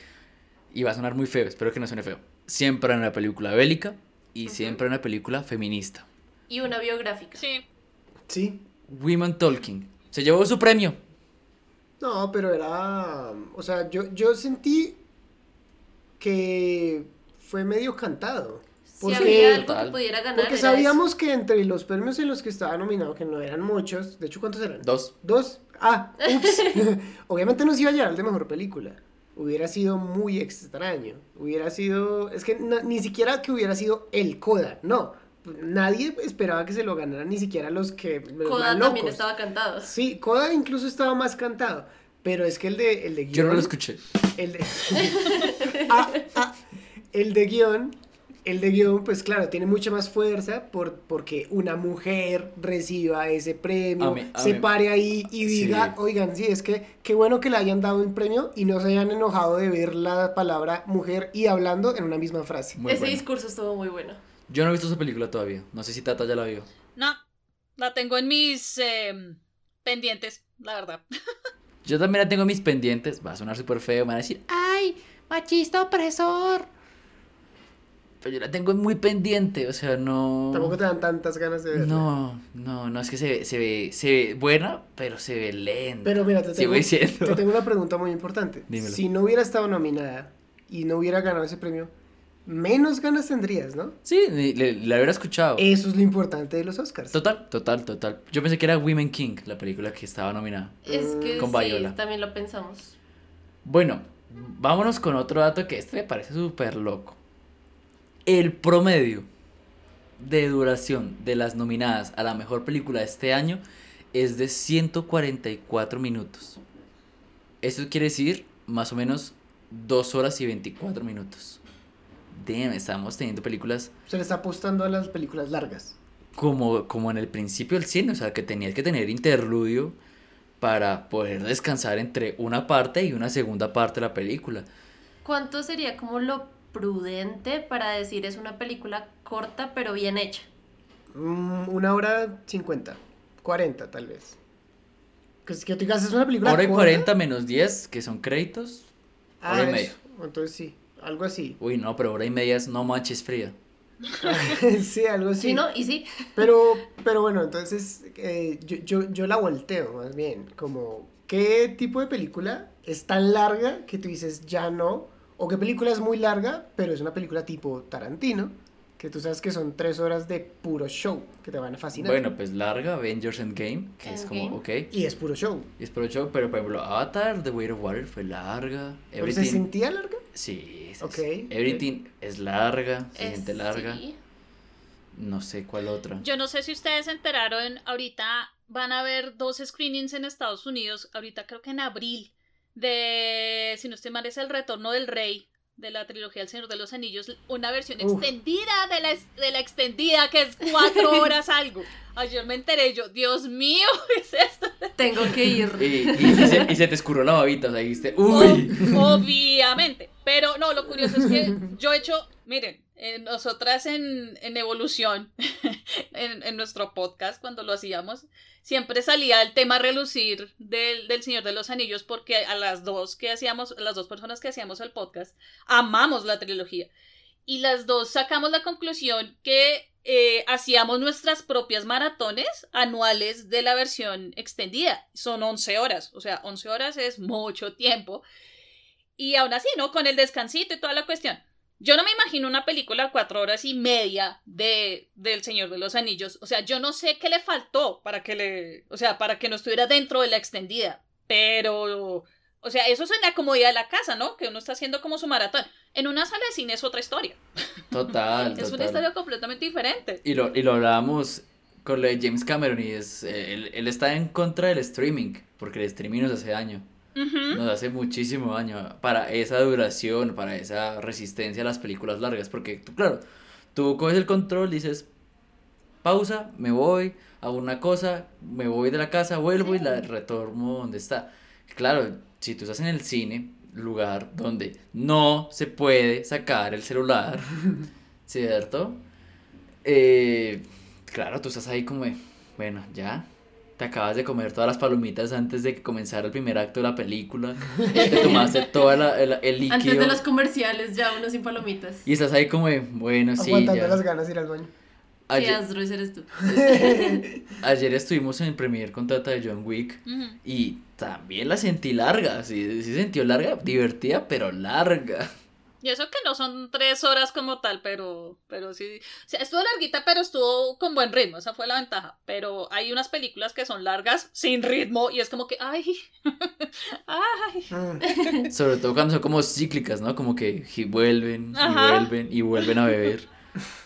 y va a sonar muy feo, espero que no suene feo. Siempre en una película bélica y siempre en una película feminista. Y una biográfica. Sí. Sí. Women Talking. Se llevó su premio. No, pero era. O sea, yo, yo sentí que fue medio cantado. Si Porque, había algo Total. que pudiera ganar. porque sabíamos que entre los premios en los que estaba nominado, que no eran muchos, de hecho, ¿cuántos eran? Dos. Dos. Ah, ups. Obviamente no se iba a llevar el de mejor película. Hubiera sido muy extraño. Hubiera sido. Es que ni siquiera que hubiera sido el Coda. No. Nadie esperaba que se lo ganaran, ni siquiera los que. los Coda más también estaba cantado. Sí, Coda incluso estaba más cantado. Pero es que el de, el de Yo no guión- lo escuché. El de... Ah, ah, el de guion, el de guion, pues claro, tiene mucha más fuerza por, porque una mujer reciba ese premio, A mí- a se mí- pare ahí y diga, Sí. oigan, sí, es que qué bueno que le hayan dado un premio y no se hayan enojado de ver la palabra mujer y hablando en una misma frase. Muy Ese bueno. discurso estuvo muy bueno. Yo no he visto esa película todavía. No sé si Tata ya la vio. No, la tengo en mis eh, pendientes, la verdad. Yo también la tengo en mis pendientes. Va a sonar súper feo. Me van a decir, ¡ay! Machista opresor. Pero yo la tengo muy pendiente. O sea, no. Tampoco te dan tantas ganas de verla. No, no, no, es que se ve, se ve, se ve buena, pero se ve lenta. Pero mira, te tengo, diciendo. te tengo una pregunta muy importante. Dímelo. Si no hubiera estado nominada y no hubiera ganado ese premio, menos ganas tendrías, ¿no? Sí, le, le- la hubiera escuchado. Eso es lo importante de los Oscars. Total, total, total. Yo pensé que era Women King, la película que estaba nominada. Es que Con sí, Viola. también lo pensamos. Bueno, vámonos con otro dato que este me parece súper loco. El promedio de duración de las nominadas a la mejor película de este año es de 144 minutos. Eso quiere decir más o menos 2 horas y 24 minutos. Damn, estamos teniendo películas Se le está apostando a las películas largas. como, como en el principio del cine, o sea, que tenías que tener interludio para poder descansar entre una parte y una segunda parte de la película. ¿Cuánto sería como lo prudente para decir es una película corta pero bien hecha? Mm, una hora cincuenta, cuarenta tal vez. Que, que tú digas, es una película Hora y. 40 menos 10, que son créditos. Ah, hora y eso. media. Entonces sí, algo así. Uy, no, pero hora y media es no manches fría. sí, algo así. Sí, ¿no? Y sí. Pero, pero bueno, entonces eh, yo, yo, yo la volteo más bien, como qué tipo de película es tan larga que tú dices ya no, o qué película es muy larga, pero es una película tipo Tarantino, que tú sabes que son tres horas de puro show, que te van a fascinar. Bueno, pues larga, Avengers Endgame, que es como, ok. Y es puro show. Y es por ocho, pero por ejemplo, Avatar, The Weight of Water fue larga. ¿Pero se Everything. sentía larga? Sí, sí, Ok, sí. Everything es larga, se Es- siente larga. sí. No sé cuál otra. Yo no sé si ustedes se enteraron, ahorita van a haber dos screenings en Estados Unidos, ahorita creo que en abril, de, si no estoy mal, es El Retorno del Rey, de la trilogía El Señor de los Anillos, una versión Uf. extendida de la, de la extendida, que es cuatro horas algo. Ayer me enteré yo, Dios mío, ¿qué es esto? Tengo que ir. Y, y- y se, y se te escurrió la babita, o sea, dijiste, uy. Ob- obviamente. Pero no, lo curioso es que yo he hecho, miren, eh, nosotras en, en evolución, en, en nuestro podcast, cuando lo hacíamos, siempre salía el tema a relucir del, del Señor de los Anillos, porque a las dos que hacíamos, las dos personas que hacíamos el podcast, amamos la trilogía. Y las dos sacamos la conclusión que eh, hacíamos nuestras propias maratones anuales de la versión extendida. Son 11 horas, o sea, 11 horas es mucho tiempo. Y aún así, ¿no? Con el descansito y toda la cuestión. Yo no me imagino una película cuatro horas y media de del Señor de los Anillos. O sea, yo no sé qué le faltó para que le, o sea, para que no estuviera dentro de la extendida. Pero, o sea, eso es en la comodidad de la casa, ¿no? Que uno está haciendo como su maratón. En una sala de cine es otra historia. Total, Es total. historia completamente diferente. Y lo, y lo hablábamos con lo de James Cameron y es, eh, él, él está en contra del streaming, porque el streaming nos hace daño, Nos hace muchísimo daño para esa duración, para esa resistencia a las películas largas, porque tú, claro, tú coges el control, dices, pausa, me voy, hago una cosa, me voy de la casa, vuelvo y la retorno donde está. Claro, si tú estás en el cine, lugar donde no se puede sacar el celular, ¿cierto? Eh, claro, tú estás ahí como, de, bueno, ya, te acabas de comer todas las palomitas antes de que comenzara el primer acto de la película, te tomaste todo el, el líquido Antes de los comerciales, ya uno sin palomitas. y estás ahí como, de, bueno, sí, Aguantando ya. las ganas de ir al baño. Sí, Ayer, Asdrús eres tú. ayer estuvimos en el premier contrata de John Wick y también la sentí larga, sí, sí sentí larga, divertida, pero larga. Y eso que no son tres horas como tal, pero, pero sí. O sea, estuvo larguita, pero estuvo con buen ritmo. Esa fue la ventaja. Pero hay unas películas que son largas sin ritmo y es como que, ay, ay. Mm. Sobre todo cuando son como cíclicas, ¿no? Como que y vuelven, y Ajá. vuelven, y vuelven a beber.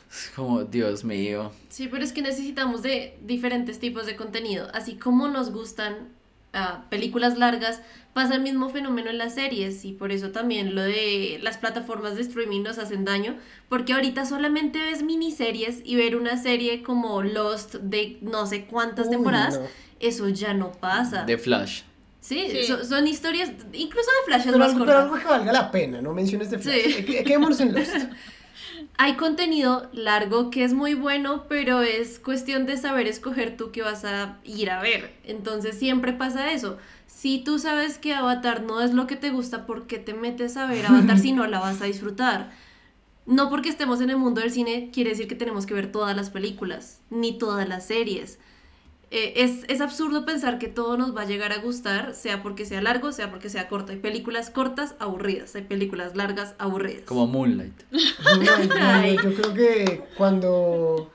Es como, Dios mío. Sí, pero es que necesitamos de diferentes tipos de contenido. Así como nos gustan ah, películas largas, pasa el mismo fenómeno en las series y por eso también lo de las plataformas de streaming nos hacen daño, porque ahorita solamente ves miniseries y ver una serie como Lost de no sé cuántas Uy, temporadas, no. eso ya no pasa. De Flash. Sí, Sí. so- son historias, incluso de Flash es Pero, más algo, pero algo que valga la pena, no menciones de Flash. Sí. Que- Quedémonos en Lost. Hay contenido largo que es muy bueno, pero es cuestión de saber escoger tú qué vas a ir a ver. Entonces siempre pasa eso. Si tú sabes que Avatar no es lo que te gusta, ¿por qué te metes a ver Avatar si no la vas a disfrutar? No porque estemos en el mundo del cine quiere decir que tenemos que ver todas las películas, ni todas las series. Eh, es, es absurdo pensar que todo nos va a llegar a gustar, sea porque sea largo, sea porque sea corto. Hay películas cortas aburridas, hay películas largas aburridas. Como Moonlight. Yo creo que cuando,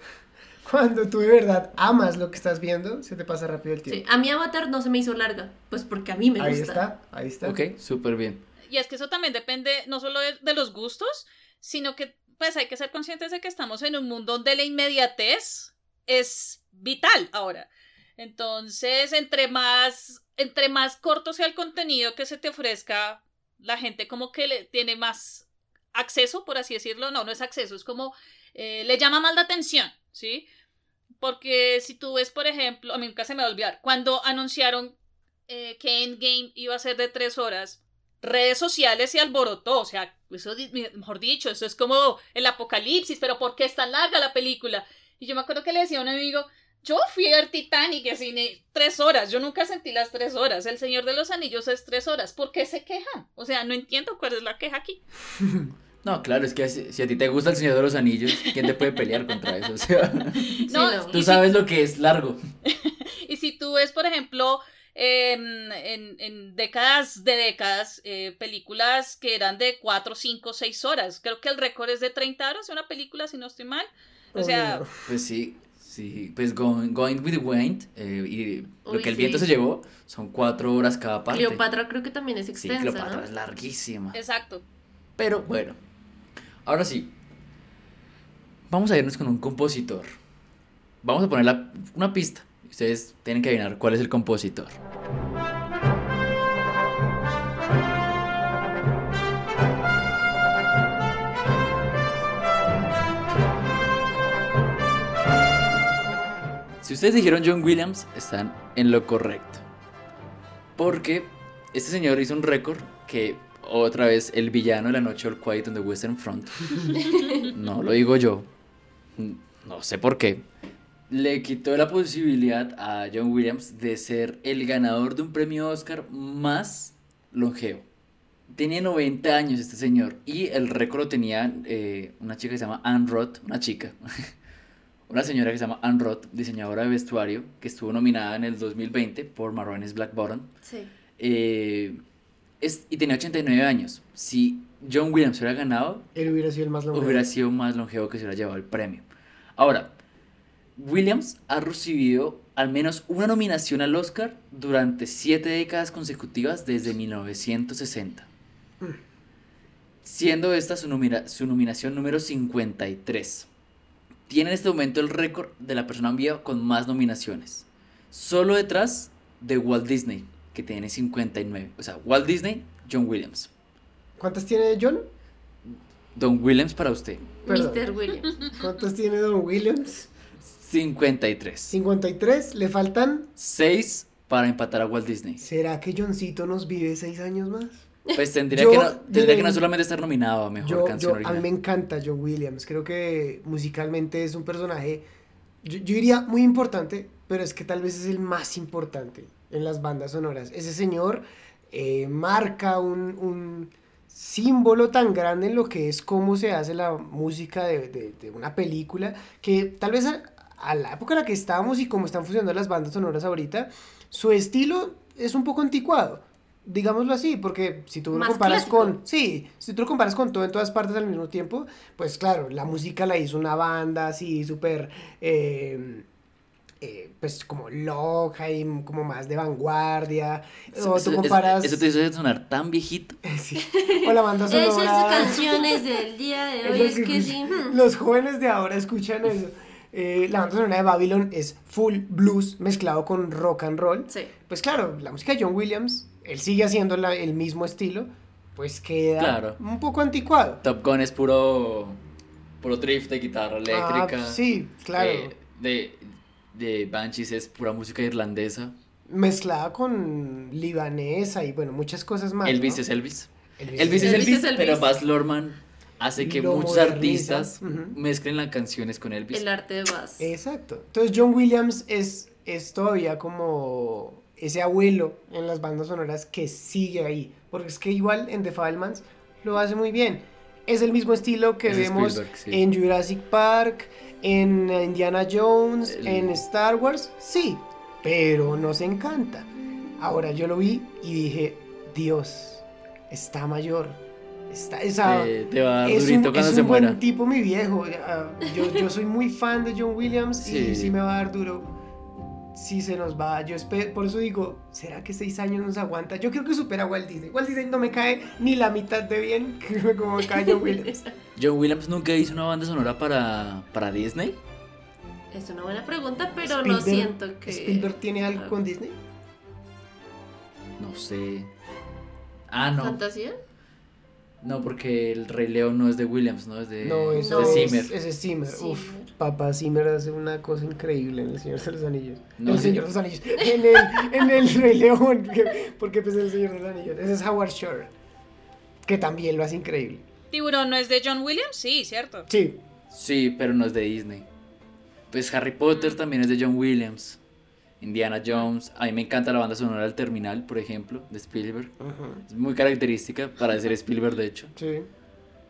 cuando tú de verdad amas lo que estás viendo, se te pasa rápido el Sí, tiempo. a mí Avatar no se me hizo larga, pues porque a mí me ahí gusta. está, ahí está. Ok, súper bien. Y es que eso también depende no solo de, de los gustos, sino que pues hay que ser conscientes de que estamos en un mundo donde la inmediatez es vital ahora. Entonces, entre más, entre más corto sea el contenido que se te ofrezca, la gente como que le tiene más acceso, por así decirlo. No, no es acceso, es como eh, le llama más la atención, ¿sí? Porque si tú ves, por ejemplo, a mí nunca se me va a olvidar, cuando anunciaron eh, que Endgame iba a ser de tres horas, redes sociales se alborotó, o sea, eso, mejor dicho, eso es como el apocalipsis, pero ¿por qué es tan larga la película? Y yo me acuerdo que le decía a un amigo, yo fui a ver Titanic en cine tres horas, yo nunca sentí las tres horas, El Señor de los Anillos es tres horas, ¿por qué se quejan? O sea, no entiendo cuál es la queja aquí. No, claro, es que si, si a ti te gusta el Señor de los Anillos, ¿quién te puede pelear contra eso? O sea, Sí, No, no. tú si- sabes lo que es largo. Y si tú ves, por ejemplo, en, en- en décadas de décadas, eh, películas que eran de 4, 5, 6 horas. Creo que el récord es de 30 horas, una película, si no estoy mal. O sea. Pues sí, sí, pues Going, going with the Wind eh, y lo Uy, que el sí. viento se llevó son cuatro horas cada parte. Cleopatra creo que también es Sí, extensa, Cleopatra ¿no? es larguísima. exacto. Pero bueno, ahora sí, vamos a irnos con un compositor. Vamos a poner la- una pista. Ustedes tienen que adivinar cuál es el compositor. Si ustedes dijeron John Williams, están en lo correcto. Porque este señor hizo un récord que otra vez el villano de la noche All Quiet on the Western Front. no lo digo yo. No sé por qué. Le quitó la posibilidad a John Williams de ser el ganador de un premio Oscar más longevo. Tenía 90 años este señor y el récord lo tenía eh, una chica que se llama Anne Roth, una chica, una señora que se llama Anne Roth, diseñadora de vestuario, que estuvo nominada en el 2020 por Marrones Black Bottom. Sí. Eh, es- y tenía 89 años. Si John Williams hubiera ganado, Él hubiera sido el más longevo. hubiera sido más longevo que se hubiera llevado el premio. Ahora, Williams ha recibido al menos una nominación al Oscar durante siete décadas consecutivas desde 1960. Siendo esta su, nomina- su nominación número 53. Tiene en este momento el récord de la persona viva con más nominaciones. Solo detrás de Walt Disney, que tiene 59. O sea, Walt Disney, John Williams. ¿Cuántas tiene John? Don Williams para usted. Perdón. Mr. Williams. ¿Cuántas tiene Don Williams? 53. 53. Le faltan. 6 para empatar a Walt Disney. ¿Será que Johncito nos vive seis años más? Pues tendría, Yo que, no, tendría diré- que no solamente estar nominado a mejor Yo, canción yo- a mí me encanta John Williams. Creo que musicalmente es un personaje, yo, yo diría muy importante, pero es que tal vez es el más importante en las bandas sonoras. Ese señor eh, marca un, un símbolo tan grande en lo que es cómo se hace la música de, de- de una película, que tal vez a, a la época en la que estábamos y cómo están funcionando las bandas sonoras ahorita, su estilo es un poco anticuado. Digámoslo así, porque si tú lo comparas clásico. con, Sí, si tú lo comparas con todo en todas partes al mismo tiempo, pues claro, la música la hizo una banda así súper, eh, eh, pues como loca y como más de vanguardia. Eso, o eso- tú eso- comparas... eso te hizo sonar tan viejito. sí, o la banda sonora... Esas canciones del día de hoy es que sí. hmm. Los jóvenes de ahora escuchan eso. Eh, la banda sonora de Babylon es full blues mezclado con rock and roll. Sí. Pues claro, la música de John Williams, él sigue haciendo la- el mismo estilo, pues queda Claro. un poco anticuado. Top Gun es puro, puro drift de guitarra eléctrica. Ah, sí, claro. Eh, de, de Banshees es pura música irlandesa. Mezclada con libanesa y bueno, muchas cosas más. Elvis ¿no? es Elvis. Elvis, Elvis, es es Elvis Elvis, es Elvis. pero Baz Luhrmann hace que Lo muchos moderniza. artistas mezclen las canciones con Elvis. El arte de Bass. Exacto. Entonces John Williams es, es todavía como ese abuelo en las bandas sonoras que sigue ahí. Porque es que igual en The Fablemans lo hace muy bien. Es el mismo estilo que Es vemos sí. en Jurassic Park, en Indiana Jones, El- en Star Wars. Sí, pero nos encanta. Ahora yo lo vi y dije, Dios, está mayor. Está, esa, Te, te va a dar es durito un, cuando es se un buen tipo, mi viejo. Ah, Yo, yo soy muy fan de John Williams Sí. y sí me va a dar duro. Si se nos va, yo espero, por eso digo, ¿será que seis años nos aguanta? Yo creo que supera a Walt Disney. Walt Disney no me cae ni la mitad de bien como me cae John Williams. John Williams nunca hizo una banda sonora para, para Disney. Es una buena pregunta, pero no Spielberg- siento que. ¿Spielberg tiene algo con Disney? No sé. Ah, no. ¿Fantasía? No, porque el Rey León no es de Williams, no es de, No, es eso de No. es, Zimmer. ese es Zimmer. Uf, Zimmer. papá Zimmer hace una cosa increíble en El Señor de los Anillos. No, el sí. Señor de los Anillos. En el, en el Rey León. que- Porque pues El Señor de los Anillos. Ese es Howard Shore. Que también lo hace increíble. ¿Tiburón no es de John Williams? Sí, cierto. Sí. Sí, pero no es de Disney. Pues Harry Potter también es de John Williams. Indiana Jones. A mí me encanta la banda sonora del Terminal, por ejemplo, de Spielberg. Es muy característica para ser Spielberg, de hecho. Sí.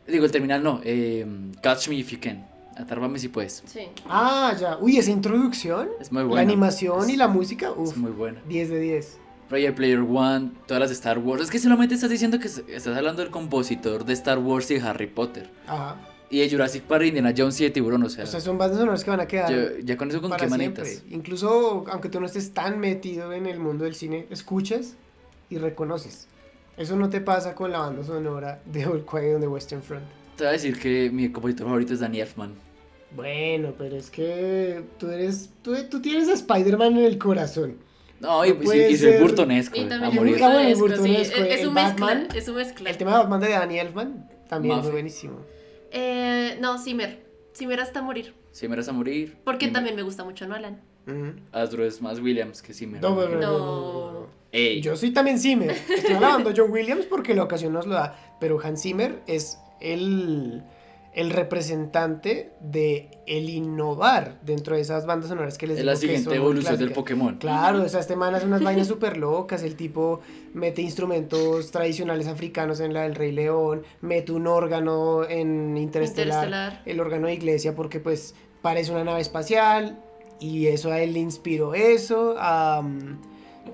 Digo, el Terminal no. eh, Catch Me If You Can. Atárvame si puedes. Sí. Ah, ya. Uy, esa introducción. Es muy La buena. animación y la música. Uf, Es muy buena. 10 de 10. Ready Player One, todas las de Star Wars. Es que solamente estás diciendo que estás hablando del compositor de Star Wars y de Harry Potter. Ajá. Y de Jurassic Park, Indiana Jones y de Tiburón, o sea. O sea, son bandas sonoras que van a quedar. yo- ya con eso con para qué manitas. siempre. Incluso, aunque tú no estés tan metido en el mundo del cine, escuchas y reconoces. Eso no te pasa con la banda sonora de All Quiet on the Western Front. Te voy a decir que mi compositor favorito es Danny Elfman. Bueno, pero es que tú eres. Tú, tú tienes a Spider-Man en el corazón. No, y, No y- puede y soy ser. burtonesco. Y a también morir. Bueno, el burtonesco, sí. burtonesco, Es, es un mezcla, Batman. es un mezcla. El tema de Batman de Danny Elfman también Mafe. es buenísimo. Eh, no, Zimmer. Zimmer hasta morir. Si me vas a morir. Porque también me gusta mucho Nolan. Ujú. Astro es más Williams que Zimmer. No, pero- No. Ey, Yo soy también Zimmer. Estoy hablando John Williams porque la ocasión nos lo da. Pero Hans Zimmer es el, el representante de el innovar dentro de esas bandas sonoras que les es digo la que siguiente evolución del. Pokémon. Claro, o sea, este man hace unas vainas súper locas. El tipo mete instrumentos tradicionales africanos en la del Rey León, mete un órgano en Interestelar, Interestelar. el órgano de iglesia, porque pues parece una nave espacial y eso a él le inspiró eso. am,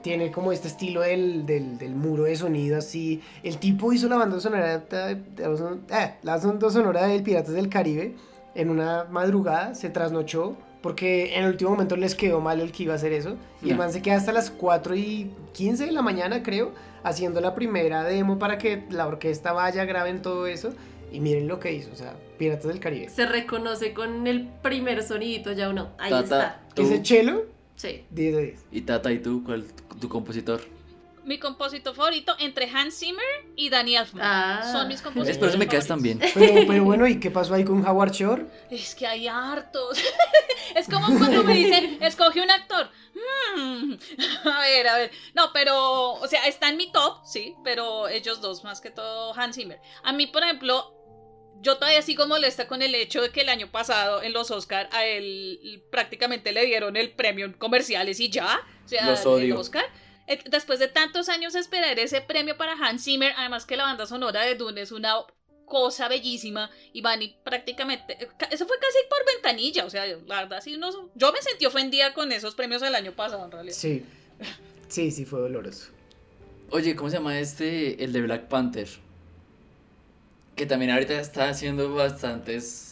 tiene como este estilo del, del, del muro de sonido así. El tipo hizo la banda sonora, eh, la banda sonora del Piratas del Caribe en una madrugada, se trasnochó porque en el último momento les quedó mal el que iba a hacer eso. Y el Ya. man se queda hasta las 4 y 15 de la mañana, creo, haciendo la primera demo para que la orquesta vaya, graben todo eso. Y miren lo que hizo, o sea, Piratas del Caribe. Se reconoce con el primer sonidito, ya uno. Ahí Tata, está. Ese chelo, Sí. 10 de 10. y Tata, ¿y tú? ¿Cuál tu compositor? Mi compositor favorito entre Hans Zimmer y Danny Elfman. Ah. Son mis compositores. Es por eso me caes tan favoritos. bien. Pero, pero bueno, ¿y qué pasó ahí con Howard Shore? Es que hay hartos. es como cuando me dicen, escoge un actor. Hmm, A ver, a ver. No, pero, o sea, está en mi top, sí, pero ellos dos, más que todo Hans Zimmer. A mí, por ejemplo, yo todavía sigo molesta con el hecho de que el año pasado en los Oscar a él prácticamente le dieron el premio en comerciales y ya. O sea, Los el odio. Oscar. Eh, Después de tantos años esperar ese premio para Hans Zimmer, además que la banda sonora de Dune es una cosa bellísima y van y prácticamente eh, eso fue casi por ventanilla, o sea, la verdad sí no yo me sentí ofendida con esos premios el año pasado en realidad. Sí, sí, sí, fue doloroso. Oye, ¿cómo se llama este? El de Black Panther. Que también ahorita está haciendo bastantes.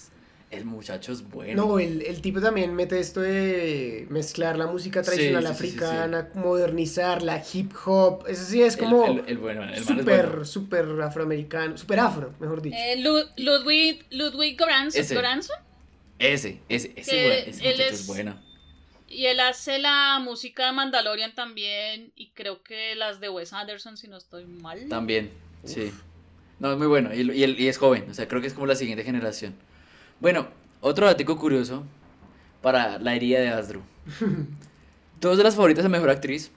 El muchacho es bueno. No, el, el tipo también mete esto de mezclar la música tradicional sí, sí, sí, sí. africana, modernizarla, hip hop. Eso sí es como el, el bueno, el bueno. súper afroamericano, súper afro, mejor dicho. Eh, Lu- Ludwig Ludwig Göransson, Ese. Ese, ese, ese, ese muchacho es- es bueno. y él hace la música de Mandalorian también y creo que las de Wes Anderson si no estoy mal. También, sí. No, es muy bueno. Y, y, y es joven, o sea, creo que es como la siguiente generación. Bueno, otro dato curioso para la herida de Asdru. Dos de las favoritas de mejor actriz,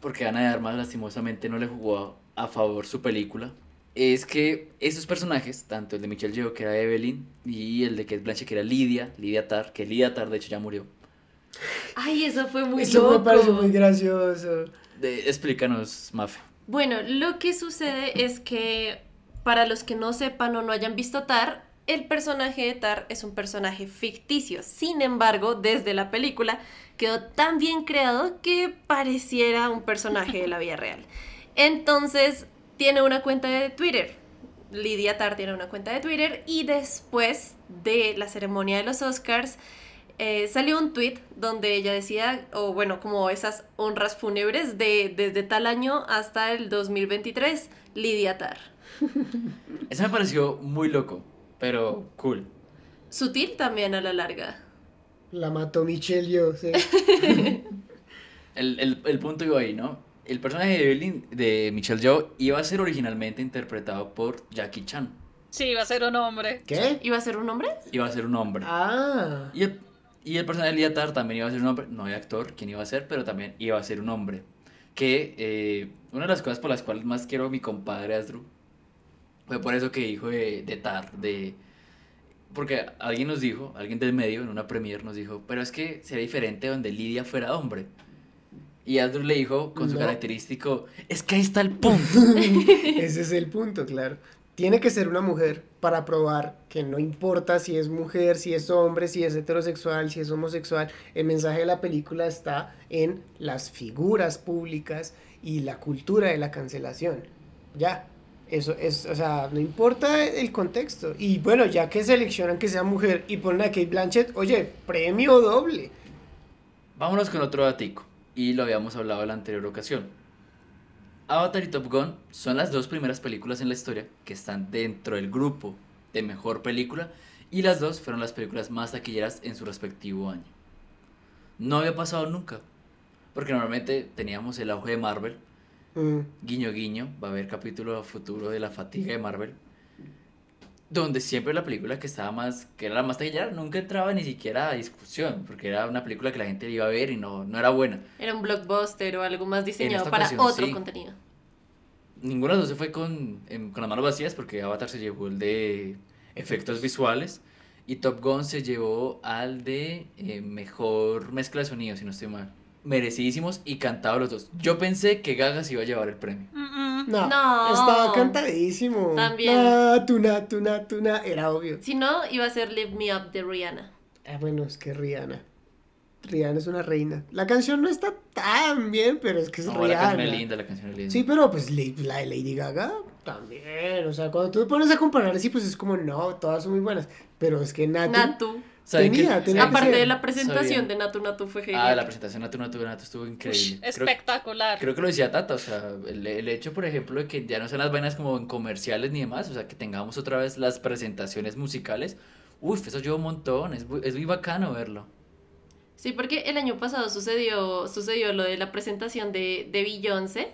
porque Ana de Armas lastimosamente no le jugó a, a favor su película, es que esos personajes, tanto el de Michelle Yeoh, que era Evelyn, y el de Kate Blanchett, que era Lidia, Lidia Tar, que Lidia Tar de hecho ya murió. Ay, eso fue muy Eso loco. me pareció muy gracioso. De- explícanos, Mafe. Bueno, lo que sucede es que para los que no sepan o no hayan visto Tar, el personaje de Tar es un personaje ficticio. Sin embargo, desde la película quedó tan bien creado que pareciera un personaje de la vida real. Entonces, tiene una cuenta de Twitter. Lidia Tar tiene una cuenta de Twitter y después de la ceremonia de los Oscars eh, salió un tweet donde ella decía, o bueno, como esas honras fúnebres de desde tal año hasta el 2023, Lidia Tar. Eso me pareció muy loco, pero cool. Sutil también a la larga. La mató Michelle yo, sí. El, el, el punto iba ahí, ¿no? El personaje de Evelyn, de Michelle Yeoh, iba a ser originalmente interpretado por Jackie Chan. Sí, va a ser un hombre. ¿Qué? ¿Iba a ser un hombre? Iba a ser un hombre. Ah. Y el, y el personaje de Lia Tar también iba a ser un hombre, no hay actor quién iba a ser, pero también iba a ser un hombre. Que eh, una de las cosas por las cuales más quiero a mi compadre Asdru fue por eso que dijo de, de Tar, de... Porque alguien nos dijo, alguien del medio en una premiere nos dijo, pero es que sería diferente donde Lidia fuera hombre. Y Asdru le dijo con su No. característico, es que ahí está el punto. Ese es el punto, claro. Tiene que ser una mujer para probar que no importa si es mujer, si es hombre, si es heterosexual, si es homosexual. El mensaje de la película está en las figuras públicas y la cultura de la cancelación. Ya. Eso es, o sea, no importa el contexto. Y bueno, ya que seleccionan que sea mujer y ponen a Kate Blanchett, oye, premio doble. Vámonos con otro datico, y lo habíamos hablado en la anterior ocasión. Avatar y Top Gun son las dos primeras películas en la historia que están dentro del grupo de mejor película y las dos fueron las películas más taquilleras en su respectivo año. No había pasado nunca, porque normalmente teníamos el auge de Marvel, Mm. guiño guiño, va a haber capítulo futuro de la fatiga de Marvel, donde siempre la película que estaba más, que era la más taquillera, nunca entraba ni siquiera a discusión, porque era una película que la gente iba a ver y no, no era buena. Era un blockbuster o algo más diseñado para ocasión, otro sí. contenido. Ninguna de las dos se fue con, con las manos vacías, porque Avatar se llevó el de efectos visuales y Top Gun se llevó al de eh, mejor mezcla de sonido, si no estoy mal. Merecidísimos y cantados los dos. Yo pensé que Gaga se iba a llevar el premio. Mm, mm. No, No. estaba cantadísimo. También. Natu, natu, natu, na, era obvio. Si no, iba a ser Live Me Up de Rihanna. Ah, bueno, es que Rihanna. Rihanna es una reina. La canción no está tan bien, pero es que es No, la Rihanna. canción es linda, la canción es linda. Sí, pero pues la la de Lady Gaga también. O sea, cuando tú te pones a comparar así, pues es como, no, todas son muy buenas. Pero es que Natu, Natu. Tenía, tenía que Aparte de la presentación Sabía. de Natu Natu fue Ah, genial. la presentación Natu Natu Natu estuvo increíble. Creo- Espectacular. Creo que lo decía Tata, o sea, el, el hecho, por ejemplo, de que ya no sean las vainas como en comerciales ni demás, o sea, que tengamos otra vez las presentaciones musicales, uff, eso ayuda un montón, es, muy- es muy bacano verlo. Sí, porque el año pasado sucedió, sucedió lo de la presentación de, de Beyoncé.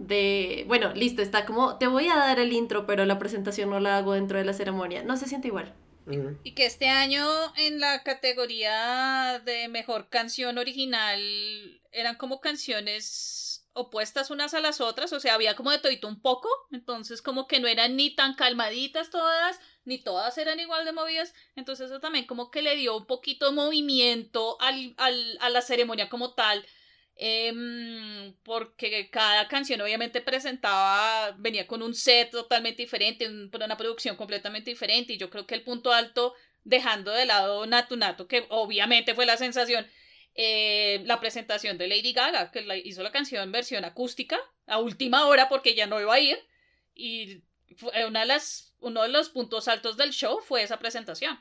De, bueno, listo, está como, te voy a dar el intro, pero la presentación no la hago dentro de la ceremonia. No se siente igual. Y que este año en la categoría de mejor canción original eran como canciones opuestas unas a las otras, o sea, había como de todito un poco, entonces como que no eran ni tan calmaditas todas, ni todas eran igual de movidas, entonces eso también como que le dio un poquito de movimiento al, al- a la ceremonia como tal, em, porque cada canción obviamente presentaba, venía con un set totalmente diferente, un- una producción completamente diferente, y yo creo que el punto alto, dejando de lado Natu Natu, que obviamente fue la sensación, eh, la presentación de Lady Gaga, que la- hizo la canción en versión acústica a última hora porque ya no iba a ir, y fue una de las, uno de los puntos altos del show fue esa presentación.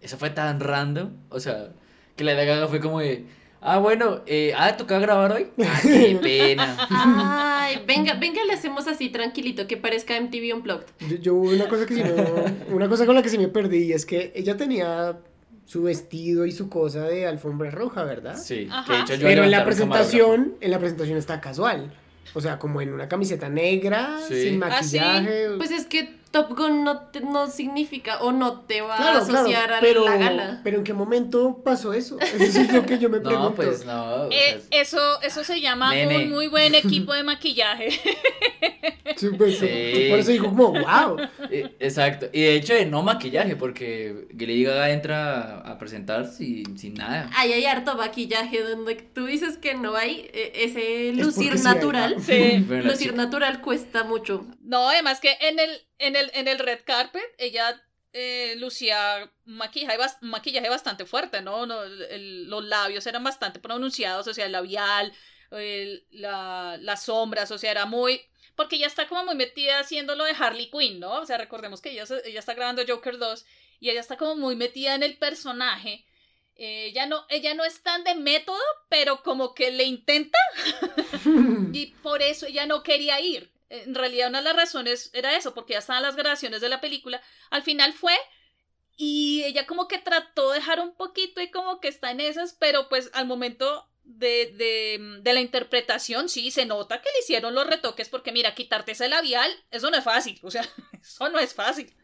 Eso fue tan random, o sea, que la de Gaga fue como de, ah, bueno, eh, ah, ¿toca grabar hoy? Ah, qué pena. Ay, venga, venga, le hacemos así tranquilito, que parezca MTV Unplugged. Yo, yo una cosa que sí no- una cosa con la que sí me perdí y es que ella tenía su vestido y su cosa de alfombra roja, ¿verdad? Sí, que de hecho yo Pero en la presentación, en la presentación está casual. O sea, como en una camiseta negra, Sí. sin Ah, sí. maquillaje. Pues es que Top Gun no, te- no significa o no te va a claro, asociar a pero, la gala. pero ¿en qué momento pasó eso? Eso es lo que yo me pregunto. No, pues no. o Eh, eso, eso se llama Nene. un muy buen equipo de maquillaje. Sí, pues, Sí. Por eso dijo como, wow. eh, exacto. Y de hecho, de no maquillaje, porque Lady Gaga entra a presentar sin, sin nada. Ay, hay harto maquillaje donde tú dices que no hay eh, ese lucir porque sí hay, natural. ¿no? Sí. Lucir chica- natural cuesta mucho. No, además que en el, en el, en el red carpet ella eh, lucía maquillaje, maquillaje bastante fuerte, ¿no? No, el- los labios eran bastante pronunciados, o sea, el labial, el- la- las sombras, o sea, era muy... Porque ella está como muy metida haciendo lo de Harley Quinn, ¿no? O sea, recordemos que ella, ella está grabando Joker 2 y ella está como muy metida en el personaje. Eh, ella, no, ella no es tan de método, pero como que le intenta y por eso ella no quería ir. En realidad una de las razones era eso, porque ya estaban las grabaciones de la película. Al final fue y ella como que trató de dejar un poquito y como que está en esas, pero pues al momento de, de, de la interpretación sí se nota que le hicieron los retoques porque mira, quitarte ese labial, eso no es fácil, o sea, eso no es fácil.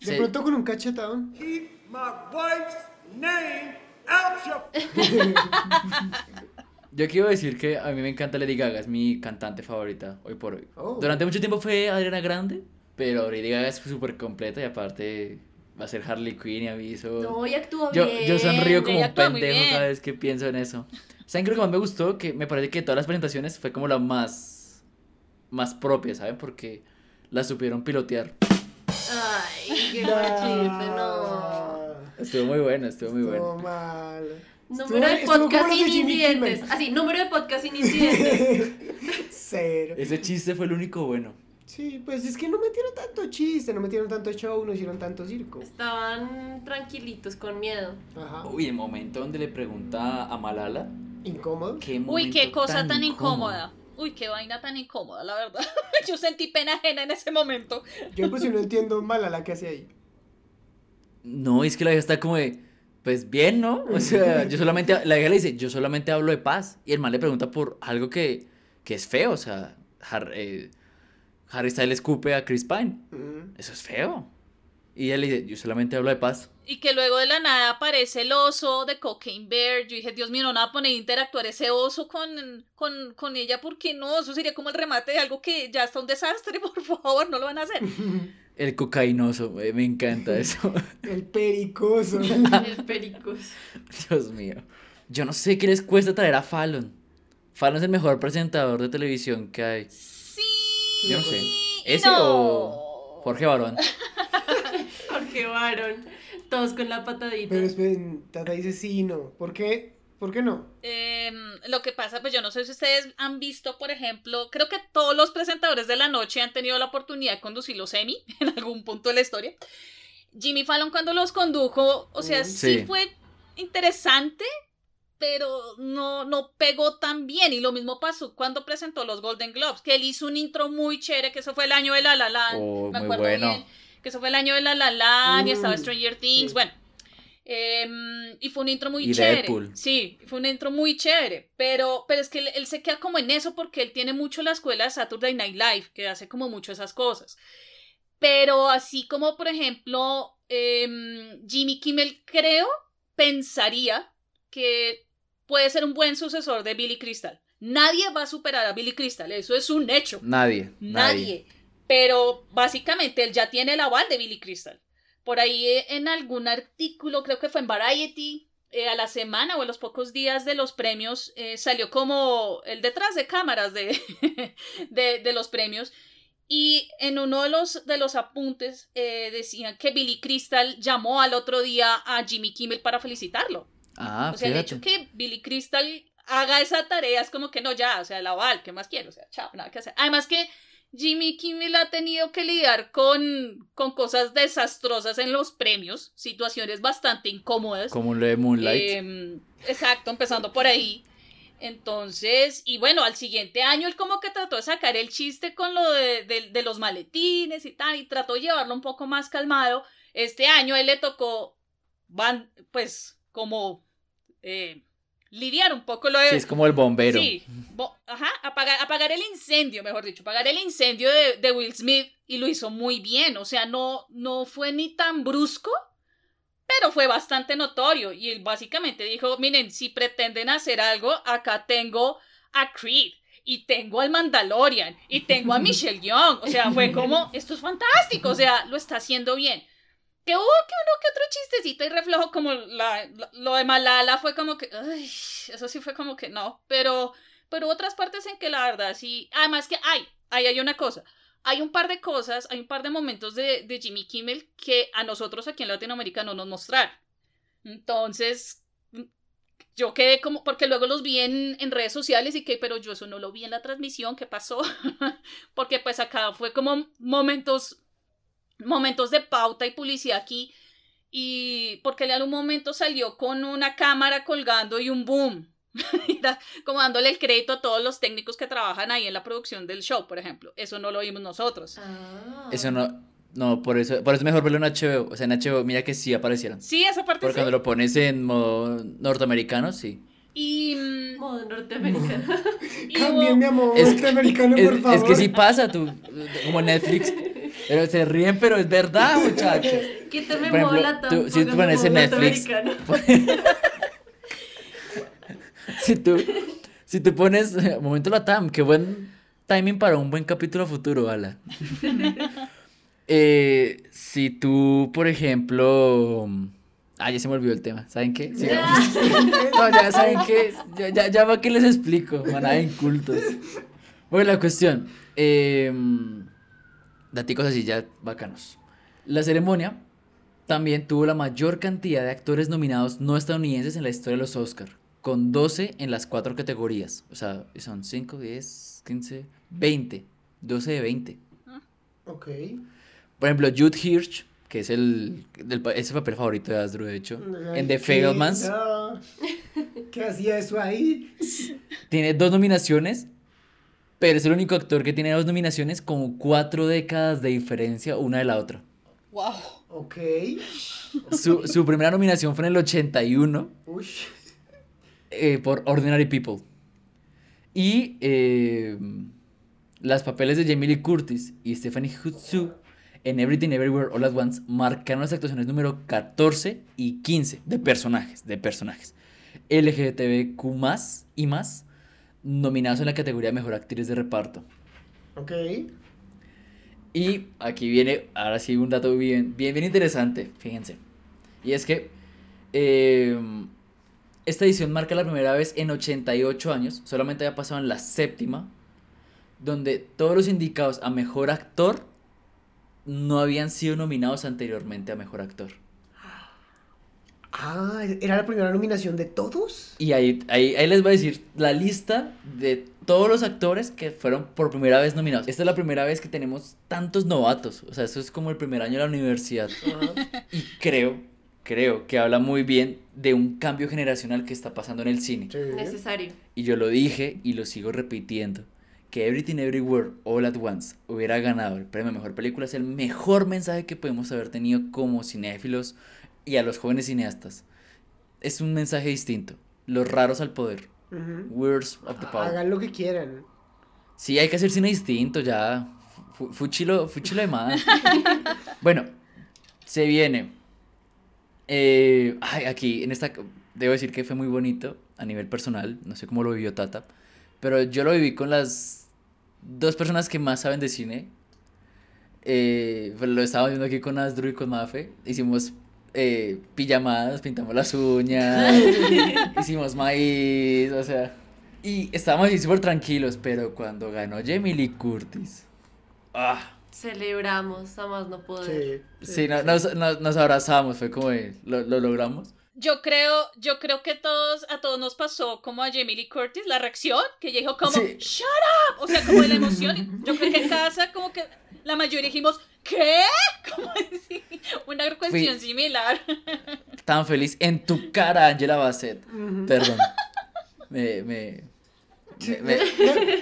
De Sí. pronto con un cachetón. Keep my wife's name out your Yo quiero decir que a mí me encanta Lady Gaga, es mi cantante favorita hoy por hoy. Oh. Durante mucho tiempo fue Adriana Grande, pero Lady Gaga es súper completa y aparte va a ser Harley Quinn y aviso. No, y actúa Yo, bien. yo sonrío como un pendejo cada vez que pienso en eso. ¿Saben? Creo que más me gustó que me parece que de todas las presentaciones fue como la más más propia, ¿saben? Porque la supieron pilotear. Ay, qué chiste, no. Estuvo muy bueno, estuvo muy Estuvo bueno. mal. Número de podcast sin incidentes. Así, número de podcast sin incidentes. Cero. Ese chiste fue el único bueno. Sí, pues es que no metieron tanto chiste, no metieron tanto show, no hicieron tanto circo. Estaban tranquilitos, con miedo. Ajá. Uy, el momento donde le pregunta a Malala. Incómodo. Qué Uy, qué cosa tan, incómoda. Uy, qué vaina tan incómoda, la verdad. Yo sentí pena ajena en ese momento. Yo pues si no entiendo mal a la que hace ahí. No, es que la vieja está como de, pues bien, ¿no? O sea, yo solamente, la vieja le dice, yo solamente hablo de paz. Y el man le pregunta por algo que, que es feo, o sea, Har- eh, Harry Styles escupe a Chris Pine. Eso es feo. Y ella le dice, yo solamente hablo de paz. Y que luego de la nada aparece el oso de Cocaine Bear. Yo dije, Dios mío, no va a poner a interactuar ese oso con, con, con ella, porque no, eso sería como el remate de algo que ya está un desastre, por favor, no lo van a hacer. El cocainoso, me encanta eso. El pericoso. El pericos. Dios mío. Yo no sé qué les cuesta traer a Fallon. Fallon es el mejor presentador de televisión que hay. Sí. Yo no sé. ¿Ese no. o Jorge Barón? Jorge Varón. Todos con la patadita. Pero esperen, Tata dice sí y no. ¿Por qué? ¿Por qué no? Em, lo que pasa, pues yo no sé si ustedes han visto, por ejemplo, creo que todos los presentadores de la noche han tenido la oportunidad de conducir los Emmy en algún punto de la historia. Jimmy Fallon cuando los condujo, o sea, Mm, sí, sí. fue interesante, pero no, no pegó tan bien. Y lo mismo pasó cuando presentó los Golden Globes, que él hizo un intro muy chévere, que eso fue el año de La La Land, Oh, me muy acuerdo bueno. bien, que eso fue el año de La La Land y estaba Mm, Stranger Things, sí. bueno. Em, y fue un intro muy Y chévere. Deadpool. Sí, fue un intro muy chévere. Pero, pero es que él, él se queda como en eso porque él tiene mucho la escuela de Saturday Night Live, que hace como mucho esas cosas. Pero así como, por ejemplo, em, Jimmy Kimmel, creo, pensaría que puede ser un buen sucesor de Billy Crystal. Nadie va a superar a Billy Crystal, eso es un hecho. Nadie. Nadie. Pero básicamente él ya tiene el aval de Billy Crystal. Por ahí eh, en algún artículo, creo que fue en Variety, eh, a la semana o a los pocos días de los premios, eh, salió como el detrás de cámaras de, de, de los premios. Y en uno de los, de los apuntes eh, decían que Billy Crystal llamó al otro día a Jimmy Kimmel para felicitarlo. Ah, o sea, el fíjate. hecho que Billy Crystal haga esa tarea es como que no, ya, o sea, la aval, ¿qué más quiero? O sea, chao, nada que hacer. Además que Jimmy Kimmel ha tenido que lidiar con, con cosas desastrosas en los premios, situaciones bastante incómodas. Como lo de Moonlight. Em, exacto, empezando por ahí. Entonces, y bueno, al siguiente año él como que trató de sacar el chiste con lo de, de- de los maletines y tal, y trató de llevarlo un poco más calmado. Este año a él le tocó, van, pues, como eh, lidiar un poco lo de... sí, es como el bombero. Sí, bo- ajá, apagar, apagar el incendio, mejor dicho, apagar el incendio de, de Will Smith y lo hizo muy bien, o sea, no, no fue ni tan brusco, pero fue bastante notorio y él básicamente dijo, miren, si pretenden hacer algo, acá tengo a Creed. Y tengo al Mandalorian, y tengo a Michelle Young. O sea, fue como, esto es fantástico, o sea, lo está haciendo bien. Que hubo que uno que otro chistecito y reflejo como la, la- lo de Malala fue como que, ay, eso sí fue como que no, pero, pero otras partes en que la verdad sí, además que hay, ahí hay una cosa, hay un par de cosas, hay un par de momentos de, de Jimmy Kimmel que a nosotros aquí en Latinoamérica no nos mostraron. Entonces, yo quedé como, porque luego los vi en, en, redes sociales y que, pero yo eso no lo vi en la transmisión, ¿qué pasó? porque pues acá fue como momentos, momentos de pauta y publicidad aquí, y porque él en un momento salió con una cámara colgando y un boom, como dándole el crédito a todos los técnicos que trabajan ahí en la producción del show, por ejemplo, eso no lo vimos nosotros. Ah. Eso no, no, por eso, por eso es mejor verlo en HBO. O sea, en HBO, mira que sí aparecieron. Sí, esa parte Porque sí. cuando lo pones en modo norteamericano, sí. Y, mm, Modo norteamericano. Cambien mi amor Es- norteamericano, Es, por favor. es que sí pasa, tú, como Netflix. Pero se ríen, pero es verdad, muchachos. Quítame Por ejemplo, latam, tú- si tú pones en Netflix. Si tú, si tú pones, eh, momento Latam, qué buen timing para un buen capítulo futuro, ala. Eh, si tú, por ejemplo, ah, ya se me olvidó el tema, ¿saben qué? Sigamos. No, ya saben qué, ya, ya, ya va que les explico, manada de incultos. Bueno, la cuestión, eh, daticos así ya bacanos. La ceremonia también tuvo la mayor cantidad de actores nominados no estadounidenses en la historia de los Oscar, con 12 en las cuatro categorías. O sea, son 5, 10, 15, 20. 12 de 20. Ok. Por ejemplo, Jude Hirsch, que es el, pa- ese papel favorito de Asdru, de hecho, Ay, en The Fablemans, no. ¿Qué hacía eso ahí? tiene dos nominaciones, pero es el único actor que tiene dos nominaciones con cuatro décadas de diferencia una de la otra. wow. Ok. Su, su primera nominación fue en el 81 Uy. eh, por Ordinary People. Y eh, las papeles de Jamie Lee Curtis y Stephanie Hsu en Everything Everywhere All at Once marcaron las actuaciones número 14 y 15 de personajes, de personajes. LGTBQ más y más nominados en la categoría de Mejor Actriz de Reparto. Ok. Y aquí viene, ahora sí, un dato bien, bien, bien interesante, fíjense. Y es que eh, esta edición marca la primera vez en 88 años, solamente había pasado en la séptima, donde todos los indicados a mejor actor no habían sido nominados anteriormente a mejor actor. Ah, ¿era la primera nominación de todos? Y ahí, ahí, ahí les voy a decir la lista de todos los actores que fueron por primera vez nominados. Esta es la primera vez que tenemos tantos novatos. O sea, eso es como el primer año de la universidad. Y creo, creo que habla muy bien de un cambio generacional que está pasando en el cine. Sí. Necesario. Y yo lo dije y lo sigo repitiendo. Que Everything Everywhere All at Once hubiera ganado el premio a Mejor Película es el mejor mensaje que podemos haber tenido como cinéfilos y a los jóvenes cineastas. Es un mensaje distinto. Los raros al poder. Words of the Power. Hagan lo que quieran. Sí, hay que hacer cine distinto ya. Fu- Fuchilo, fuchilo de más. bueno, se viene. Eh, ay, aquí, en esta, debo decir que fue muy bonito a nivel personal. No sé cómo lo vivió Tata. Pero yo lo viví con las dos personas que más saben de cine. Eh, pues lo estábamos viendo aquí con Asdru y con Mafe. Hicimos eh, pijamadas, pintamos las uñas, hicimos maíz, o sea. Y estábamos ahí súper tranquilos, pero cuando ganó Jamie Lee Curtis. Ah, Celebramos, a más no poder. Sí. sí, no- nos, nos, nos abrazamos, fue como lo, lo logramos. Yo creo, yo creo que todos, a todos nos pasó como a Jamie Lee Curtis, la reacción, que ella dijo como, Sí. shut up, o sea, como de la emoción. Yo creo que en casa como que la mayoría dijimos, ¿qué? Como así, una cuestión similar. Tan feliz en tu cara, Angela Bassett. Perdón. Me, me, me- me-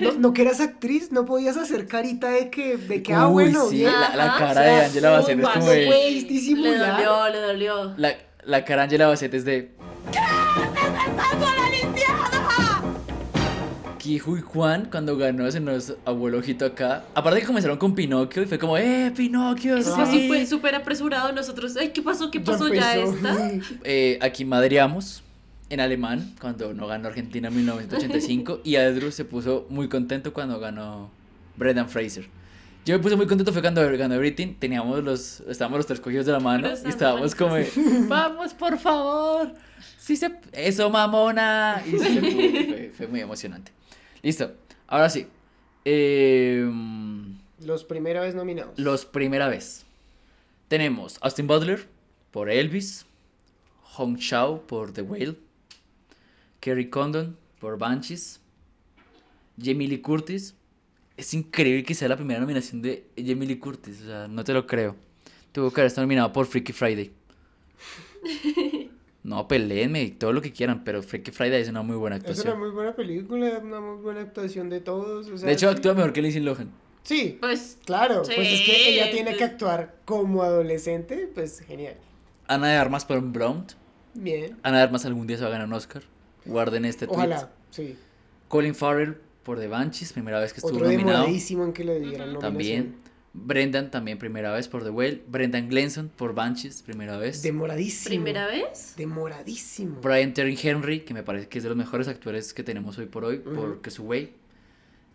No, no que eras actriz, no podías hacer carita de que, de que ah, Uy, bueno, sí, la, cara o sea, de Angela Bassett es como de... Le dolió, le dolió. La, la cara de Angela Bassett es de... Kiju y Juan, cuando ganó, se nos abuelo ojito acá. Aparte que comenzaron con Pinocchio y fue como, ¡eh, Pinocchio! Eso fue sí". súper, súper apresurado. Nosotros, ay, ¿qué pasó? ¿Qué pasó? ¿Ya está? Eh, aquí madreamos en alemán cuando no ganó Argentina en 1985 y Adru se puso muy contento cuando ganó Brendan Fraser. Yo me puse muy contento fue cuando ganó Everything, teníamos los, estábamos los tres cogidos de la mano y estábamos como, vamos por favor, sí se, eso mamona, y sí se pudo, fue, fue muy emocionante. Listo, ahora sí, eh, Los primera vez nominados. Los primera vez. Tenemos Austin Butler por Elvis, Hong Shao por The Whale, Kerry Condon por Banshees, Jamie Lee Curtis. Es increíble que sea la primera nominación de Jamie Lee Curtis, o sea, no te lo creo. Tuvo que haber estado nominado por Freaky Friday. No, peleenme, todo lo que quieran, pero Freaky Friday es una muy buena Es una actuación. muy buena película, una muy buena actuación de todos. o sea, De hecho, sí. actúa mejor que Lindsay Lohan. Sí, Pues claro, Sí, pues es que ella tiene que pues- actuar como adolescente, pues genial. Ana de Armas por Blonde. Bien. Ana de Armas algún día se va a ganar un Oscar. Guarden este tweet. Ojalá, sí. Colin Farrell por The Banshees, primera vez que estuvo Otro nominado. en que le dieran. También. Brendan también primera vez por The Whale. Brendan Glenson por Banshees, primera vez. Demoradísimo. primera vez. Demoradísimo. Brian Terry Henry, que me parece que es de los mejores actores que tenemos hoy por hoy, Ujú. por Que Su Way.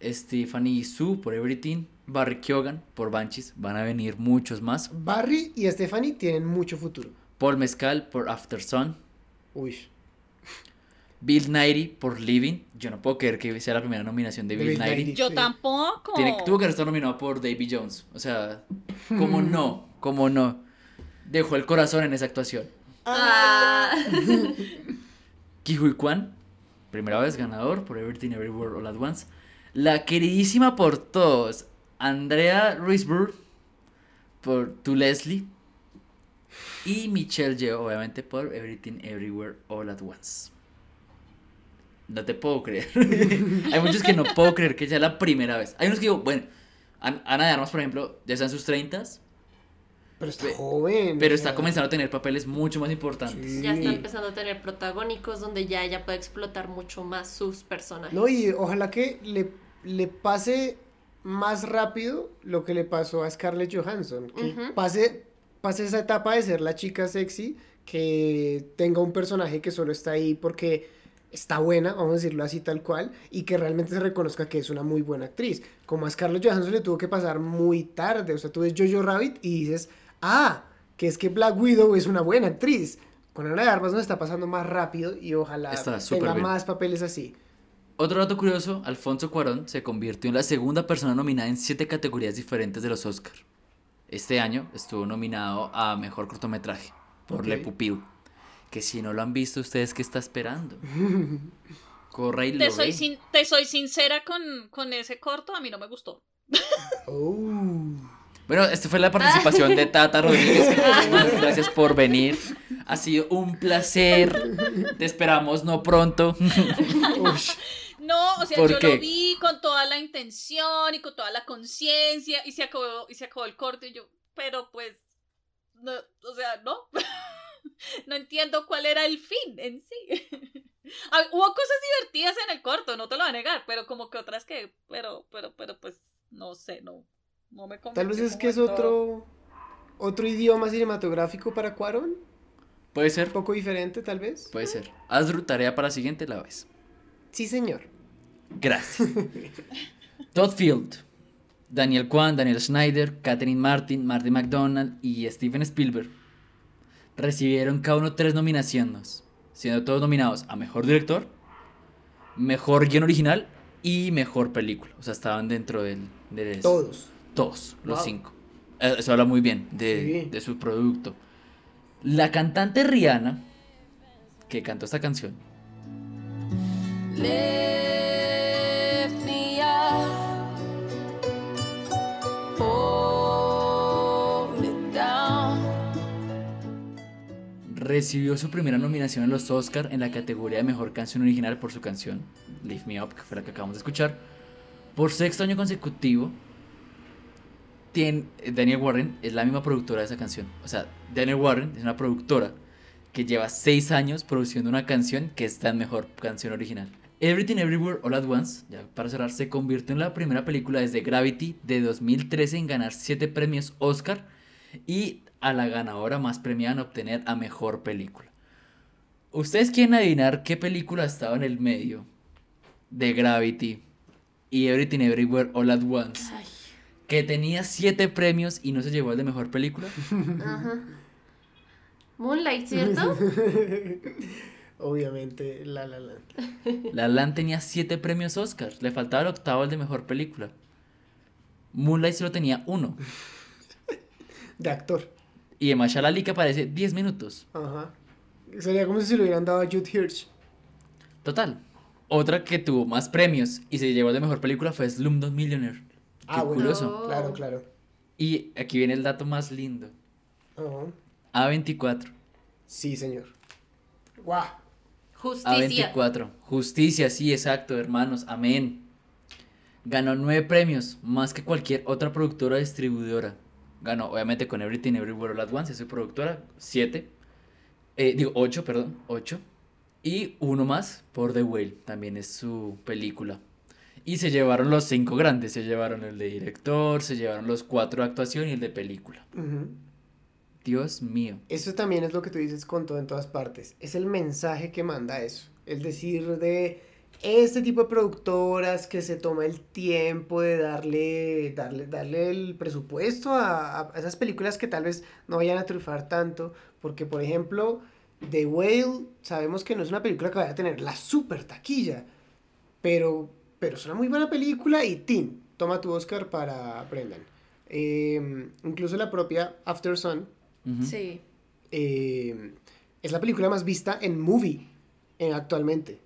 Stephanie Su por Everything. Barry Keoghan por Banshees. Van a venir muchos más. Barry y Stephanie tienen mucho futuro. Paul Mescal por After Sun. Uy. Bill Nighy por Living. Yo no puedo creer que sea la primera nominación de De Bill, Bill Nighy. Yo Sí. tampoco. Tiene- tuvo que estar nominado por Davy Jones. O sea, ¿cómo no? ¿Cómo no? Dejó el corazón en esa actuación. Ah. Kihui Kwan, primera vez ganador por Everything Everywhere All at Once. La queridísima por todos, Andrea Riseborough por To Leslie. Y Michelle Yeoh, obviamente, por Everything Everywhere All at Once. No te puedo creer. Hay muchos que no puedo creer que sea la primera vez. Hay unos que digo, bueno, An- Ana de Armas, por ejemplo, ya está en sus 30 Pero está joven. pero está comenzando a tener papeles mucho más importantes. Sí. Ya está empezando a tener protagónicos donde ya ella puede explotar mucho más sus personajes. No, y ojalá que le, le pase más rápido lo que le pasó a Scarlett Johansson. Que Ujú. pase, pase esa etapa de ser la chica sexy, que tenga un personaje que solo está ahí porque está buena, vamos a decirlo así tal cual, y que realmente se reconozca que es una muy buena actriz. Como a Scarlett Johansson le tuvo que pasar muy tarde. O sea, tú ves Jojo Rabbit y dices, ah, que es que Black Widow es una buena actriz. Con Ana de Armas nos está pasando más rápido y ojalá tenga bien. más papeles así. Otro dato curioso, Alfonso Cuarón se convirtió en la segunda persona nominada en siete categorías diferentes de los Oscar. Este año estuvo nominado a Mejor Cortometraje por. Le Pupil. Que si no lo han visto, ¿ustedes qué está esperando? Corra y lo Te soy, ve. sin- te soy sincera con, con ese corto, a mí no me gustó. Oh. Bueno, esta fue la participación de Tata Rodríguez. Gracias por venir. Ha sido un placer. Te esperamos no pronto. No, o sea, ¿Por yo qué? lo vi con toda la intención y con toda la conciencia y se acabó y se acabó el corto y yo, pero pues no, o sea, no. no entiendo cuál era el fin en sí. Hubo cosas divertidas en el corto, no te lo voy a negar, pero como que otras que, pero, pero, pero, pues, no sé, no, no me Tal vez es que es otro otro idioma cinematográfico para Cuarón, Puede un ser, poco diferente tal vez. puede ser. Haz tu tarea para la siguiente la vez. Sí, señor. Gracias. Todd Field, Daniel Kwan, Daniel Schneider, Catherine Martin, Marty McDonald y Steven Spielberg recibieron cada uno tres nominaciones, siendo todos nominados a Mejor Director, Mejor Guión Original y Mejor Película. O sea, estaban dentro del. Todos. Todos, los Wow. cinco. Eh, Eso habla muy bien de, Sí. de su producto. La cantante Rihanna, que cantó esta canción, Lift recibió su primera nominación en los Oscar en la categoría de Mejor Canción Original por su canción Lift Me Up, que fue la que acabamos de escuchar. Por sexto año consecutivo, tiene, Daniel Warren es la misma productora de esa canción. O sea, Daniel Warren es una productora que lleva seis años produciendo una canción que está en Mejor Canción Original. Everything Everywhere All at Once, ya para cerrar, se convirtió en la primera película desde Gravity de 2013 en ganar siete premios Oscar y a la ganadora más premiada en obtener a mejor película. ¿Ustedes quieren adivinar qué película estaba en el medio de Gravity y Everything Everywhere All at Once? Ay, Que tenía siete premios y no se llevó el de mejor película. ajá. Moonlight, ¿cierto? Obviamente, la la la. La Land tenía siete premios Oscar. Le faltaba el octavo el de mejor película. Moonlight solo tenía uno. De actor. Y de Mashallah Ali que aparece 10 minutos. Ajá. Sería como si se lo hubieran dado a Jude Hirsch. Total. Otra que tuvo más premios y se llevó de mejor película fue Slumdog Millionaire. Ah, Qué bueno. curioso. Oh. Claro, claro. Y aquí viene el dato más lindo. Ajá. A24. Sí, señor. Guau. Justicia. A24. Justicia, sí, exacto, hermanos. Amén. Ganó nueve premios, más que cualquier otra productora distribuidora. Ganó, obviamente, con Everything Everywhere All At Once, es su productora. Siete. Eh, digo, ocho, perdón. Ocho. Y uno más por The Whale, también es su película. Y se llevaron los cinco grandes. Se llevaron el de director, se llevaron los cuatro de actuación y el de película. Dios mío. Eso también es lo que tú dices con todo en todas partes. Es el mensaje que manda eso. El decir de este tipo de productoras que se toma el tiempo de darle, darle, darle el presupuesto a, a esas películas que tal vez no vayan a triunfar tanto. Porque, por ejemplo, The Whale, sabemos que no es una película que vaya a tener la super taquilla. Pero, pero es una muy buena película y Tin, toma tu Oscar para Brendan. Eh, incluso la propia After Sun. Sí. eh, es la película más vista en movie eh, actualmente.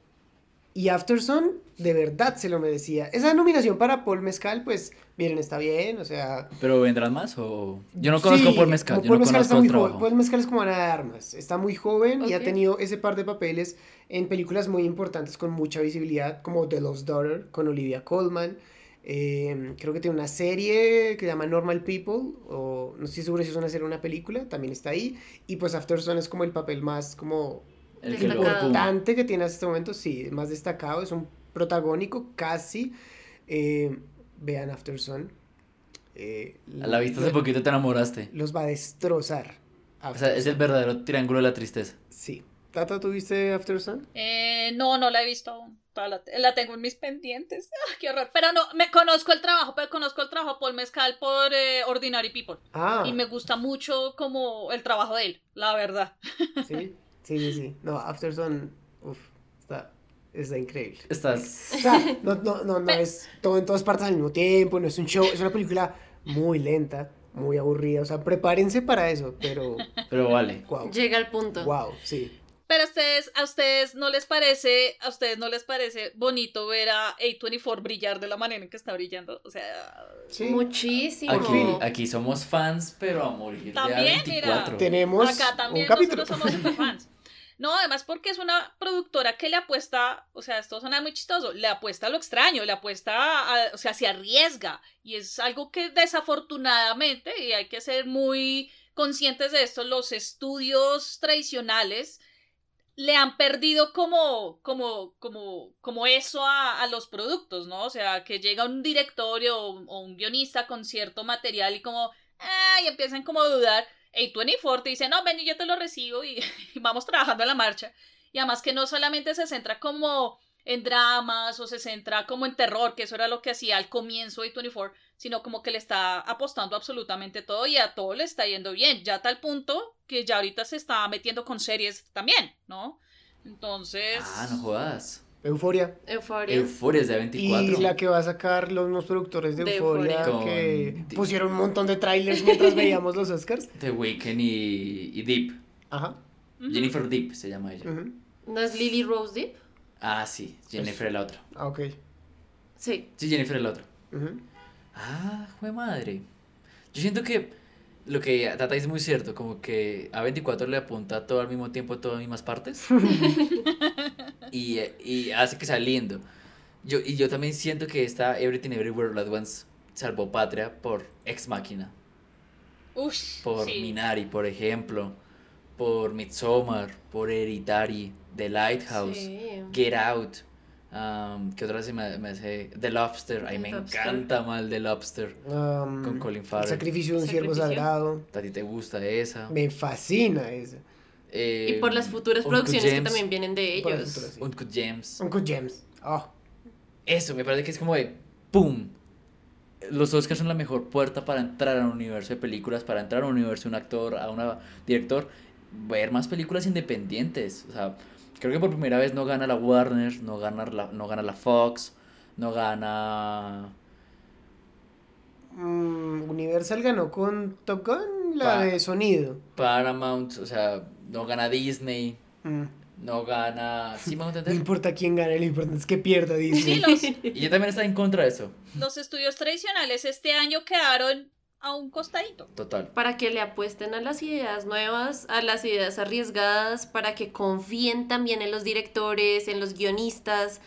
Y Afterson de verdad se lo merecía. Esa nominación para Paul Mezcal, pues, miren, está bien, o sea... ¿Pero vendrán más o...? Yo no conozco sí, por Mezcal, como yo Paul no Mescal está conozco muy joven. Paul Mezcal es como Ana de Armas. Está muy joven y ha tenido ese par de papeles en películas muy importantes con mucha visibilidad, como The Lost Daughter con Olivia Colman. Eh, creo que tiene una serie que se llama Normal People, o no estoy seguro si es una serie o una película, también está ahí. Y pues Afterson es como el papel más como El que importante que tiene hasta este momento, sí, más destacado, es un protagónico casi. Eh, vean Afterson. Eh, A la vista hace poquito te enamoraste. los va a destrozar. O sea, es el verdadero triángulo de la tristeza. Sí. Tata, ¿tuviste After Sun? Eh, no, no la he visto aún. Toda La, la tengo en mis pendientes. Qué horror. Pero no, me conozco el trabajo, pero conozco el trabajo de Paul Mezcal por eh, Ordinary People. Ah, Y me gusta mucho como el trabajo de él, la verdad. sí, sí, sí, sí. No, After Sun, uf, está, está increíble. Estás... O sea, no, no, no, no es todo en todas partes al mismo tiempo, no es un show, es una película muy lenta, muy aburrida. O sea, prepárense para eso, pero Pero vale. wow. Llega al punto. Wow, sí. Pero a ustedes, a ustedes no les parece, a ustedes no les parece bonito ver a A24 brillar de la manera en que está brillando. O sea, sí. Muchísimo. Aquí, aquí somos fans, pero a morir de También, mira. A24. Tenemos acá también un capítulo. nosotros somos superfans. No, además porque es una productora que le apuesta, o sea, esto suena muy chistoso, le apuesta a lo extraño, le apuesta, a- o sea, se arriesga. Y es algo que desafortunadamente, y hay que ser muy conscientes de esto, los estudios tradicionales le han perdido como, como, como, como eso a, los productos, ¿no? O sea, que llega un directorio o, o un guionista con cierto material y como, ah, y empiezan como a dudar. A24 te dice, no, ven y yo te lo recibo y, vamos trabajando a la marcha. Y además que no solamente se centra como en dramas o se centra como en terror, que eso era lo que hacía al comienzo de A24, sino como que le está apostando absolutamente todo y a todo le está yendo bien, ya a tal punto que ya ahorita se está metiendo con series también, ¿no? Entonces... Ah, no jodas. Euforia. Euforia. Euforia es de Y 24. la que va a sacar los nuevos productores de, De Euforia, que pusieron un montón de trailers mientras veíamos los Oscars. The Weeknd y, y Deep. Ajá. Jennifer Deep se llama ella. ¿No es Lily Rose Deep? Ah, sí. Jennifer es la otra. Ah, ok. Sí. Sí, Jennifer la otra. Ujú. Ah, jue madre. Yo siento que lo que Tata dice es muy cierto, como que A24 le apunta todo al mismo tiempo a todas las mismas partes y, y hace que sea lindo. Yo, y yo también siento que esta Everything Everywhere All At Once salvó patria por Ex Machina, Ush, por sí. Minari, por ejemplo, por Midsommar, por Hereditary, The Lighthouse, Sí. Get Out. Um, ¿Qué otra vez me, me hace? The Lobster. Ay, The me Lobster. encanta mal The Lobster. Um, Con Colin El Farrell. sacrificio de un siervo sagrado. ¿A ti te gusta esa? Me fascina esa. Eh, Y por las futuras Uncut producciones que también vienen de ellos. futuras, sí. Uncut Gems. Uncle James. Oh, Eso, me parece que es como de ¡Pum! Los Oscars son la mejor puerta para entrar a un universo de películas, para entrar a un universo de un actor, a un director, ver más películas independientes. O sea, creo que por primera vez no gana la Warner, no gana la, no gana la Fox, no gana mm, Universal ganó con Top Gun la Pa- de sonido. Paramount, o sea, no gana Disney, Mm, no gana... ¿Sí me No importa quién gane, lo importante es que pierda Sí, Disney. los, Y yo también estaba en contra de eso, los estudios tradicionales este año quedaron a un costadito. total. Para que le apuesten a las ideas nuevas, a las ideas arriesgadas, para que confíen también en los directores, en los guionistas,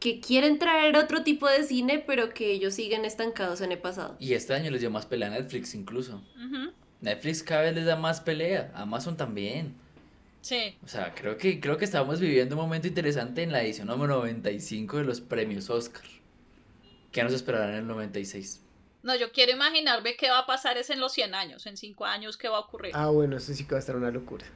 que quieren traer otro tipo de cine, pero que ellos siguen estancados en el pasado. Y este año les dio más pelea a Netflix incluso. Netflix cada vez les da más pelea, Amazon también. Sí. O sea, creo que, creo que estamos viviendo un momento interesante en la edición número 95 de los premios Oscar. ¿Qué nos esperará en el 96? No, yo quiero imaginarme qué va a pasar es en los 100 años, en 5 años, qué va a ocurrir. Ah, bueno, eso sí que va a estar una locura.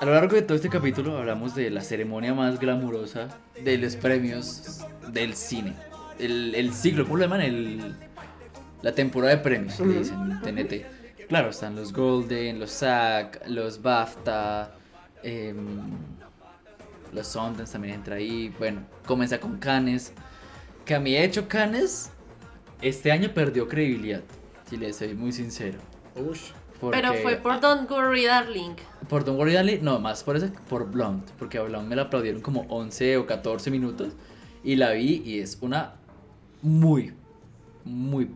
A lo largo de todo este capítulo hablamos de la ceremonia más glamurosa de los premios del cine. El, el ciclo, ¿cómo lo llaman? El, la temporada de premios, le dicen TNT. Claro, están los Golden, los SAG, los BAFTA, em, los Sundance también entra ahí. Bueno, comienza con Cannes. Que a mí, de hecho, Cannes este año perdió credibilidad, si le soy muy sincero. Ush. Pero fue por Don't Worry Darling. por Don't Worry Darling, no, más por ese, por Blonde, porque a Blonde me la aplaudieron como 11 o 14 minutos y la vi y es una muy, muy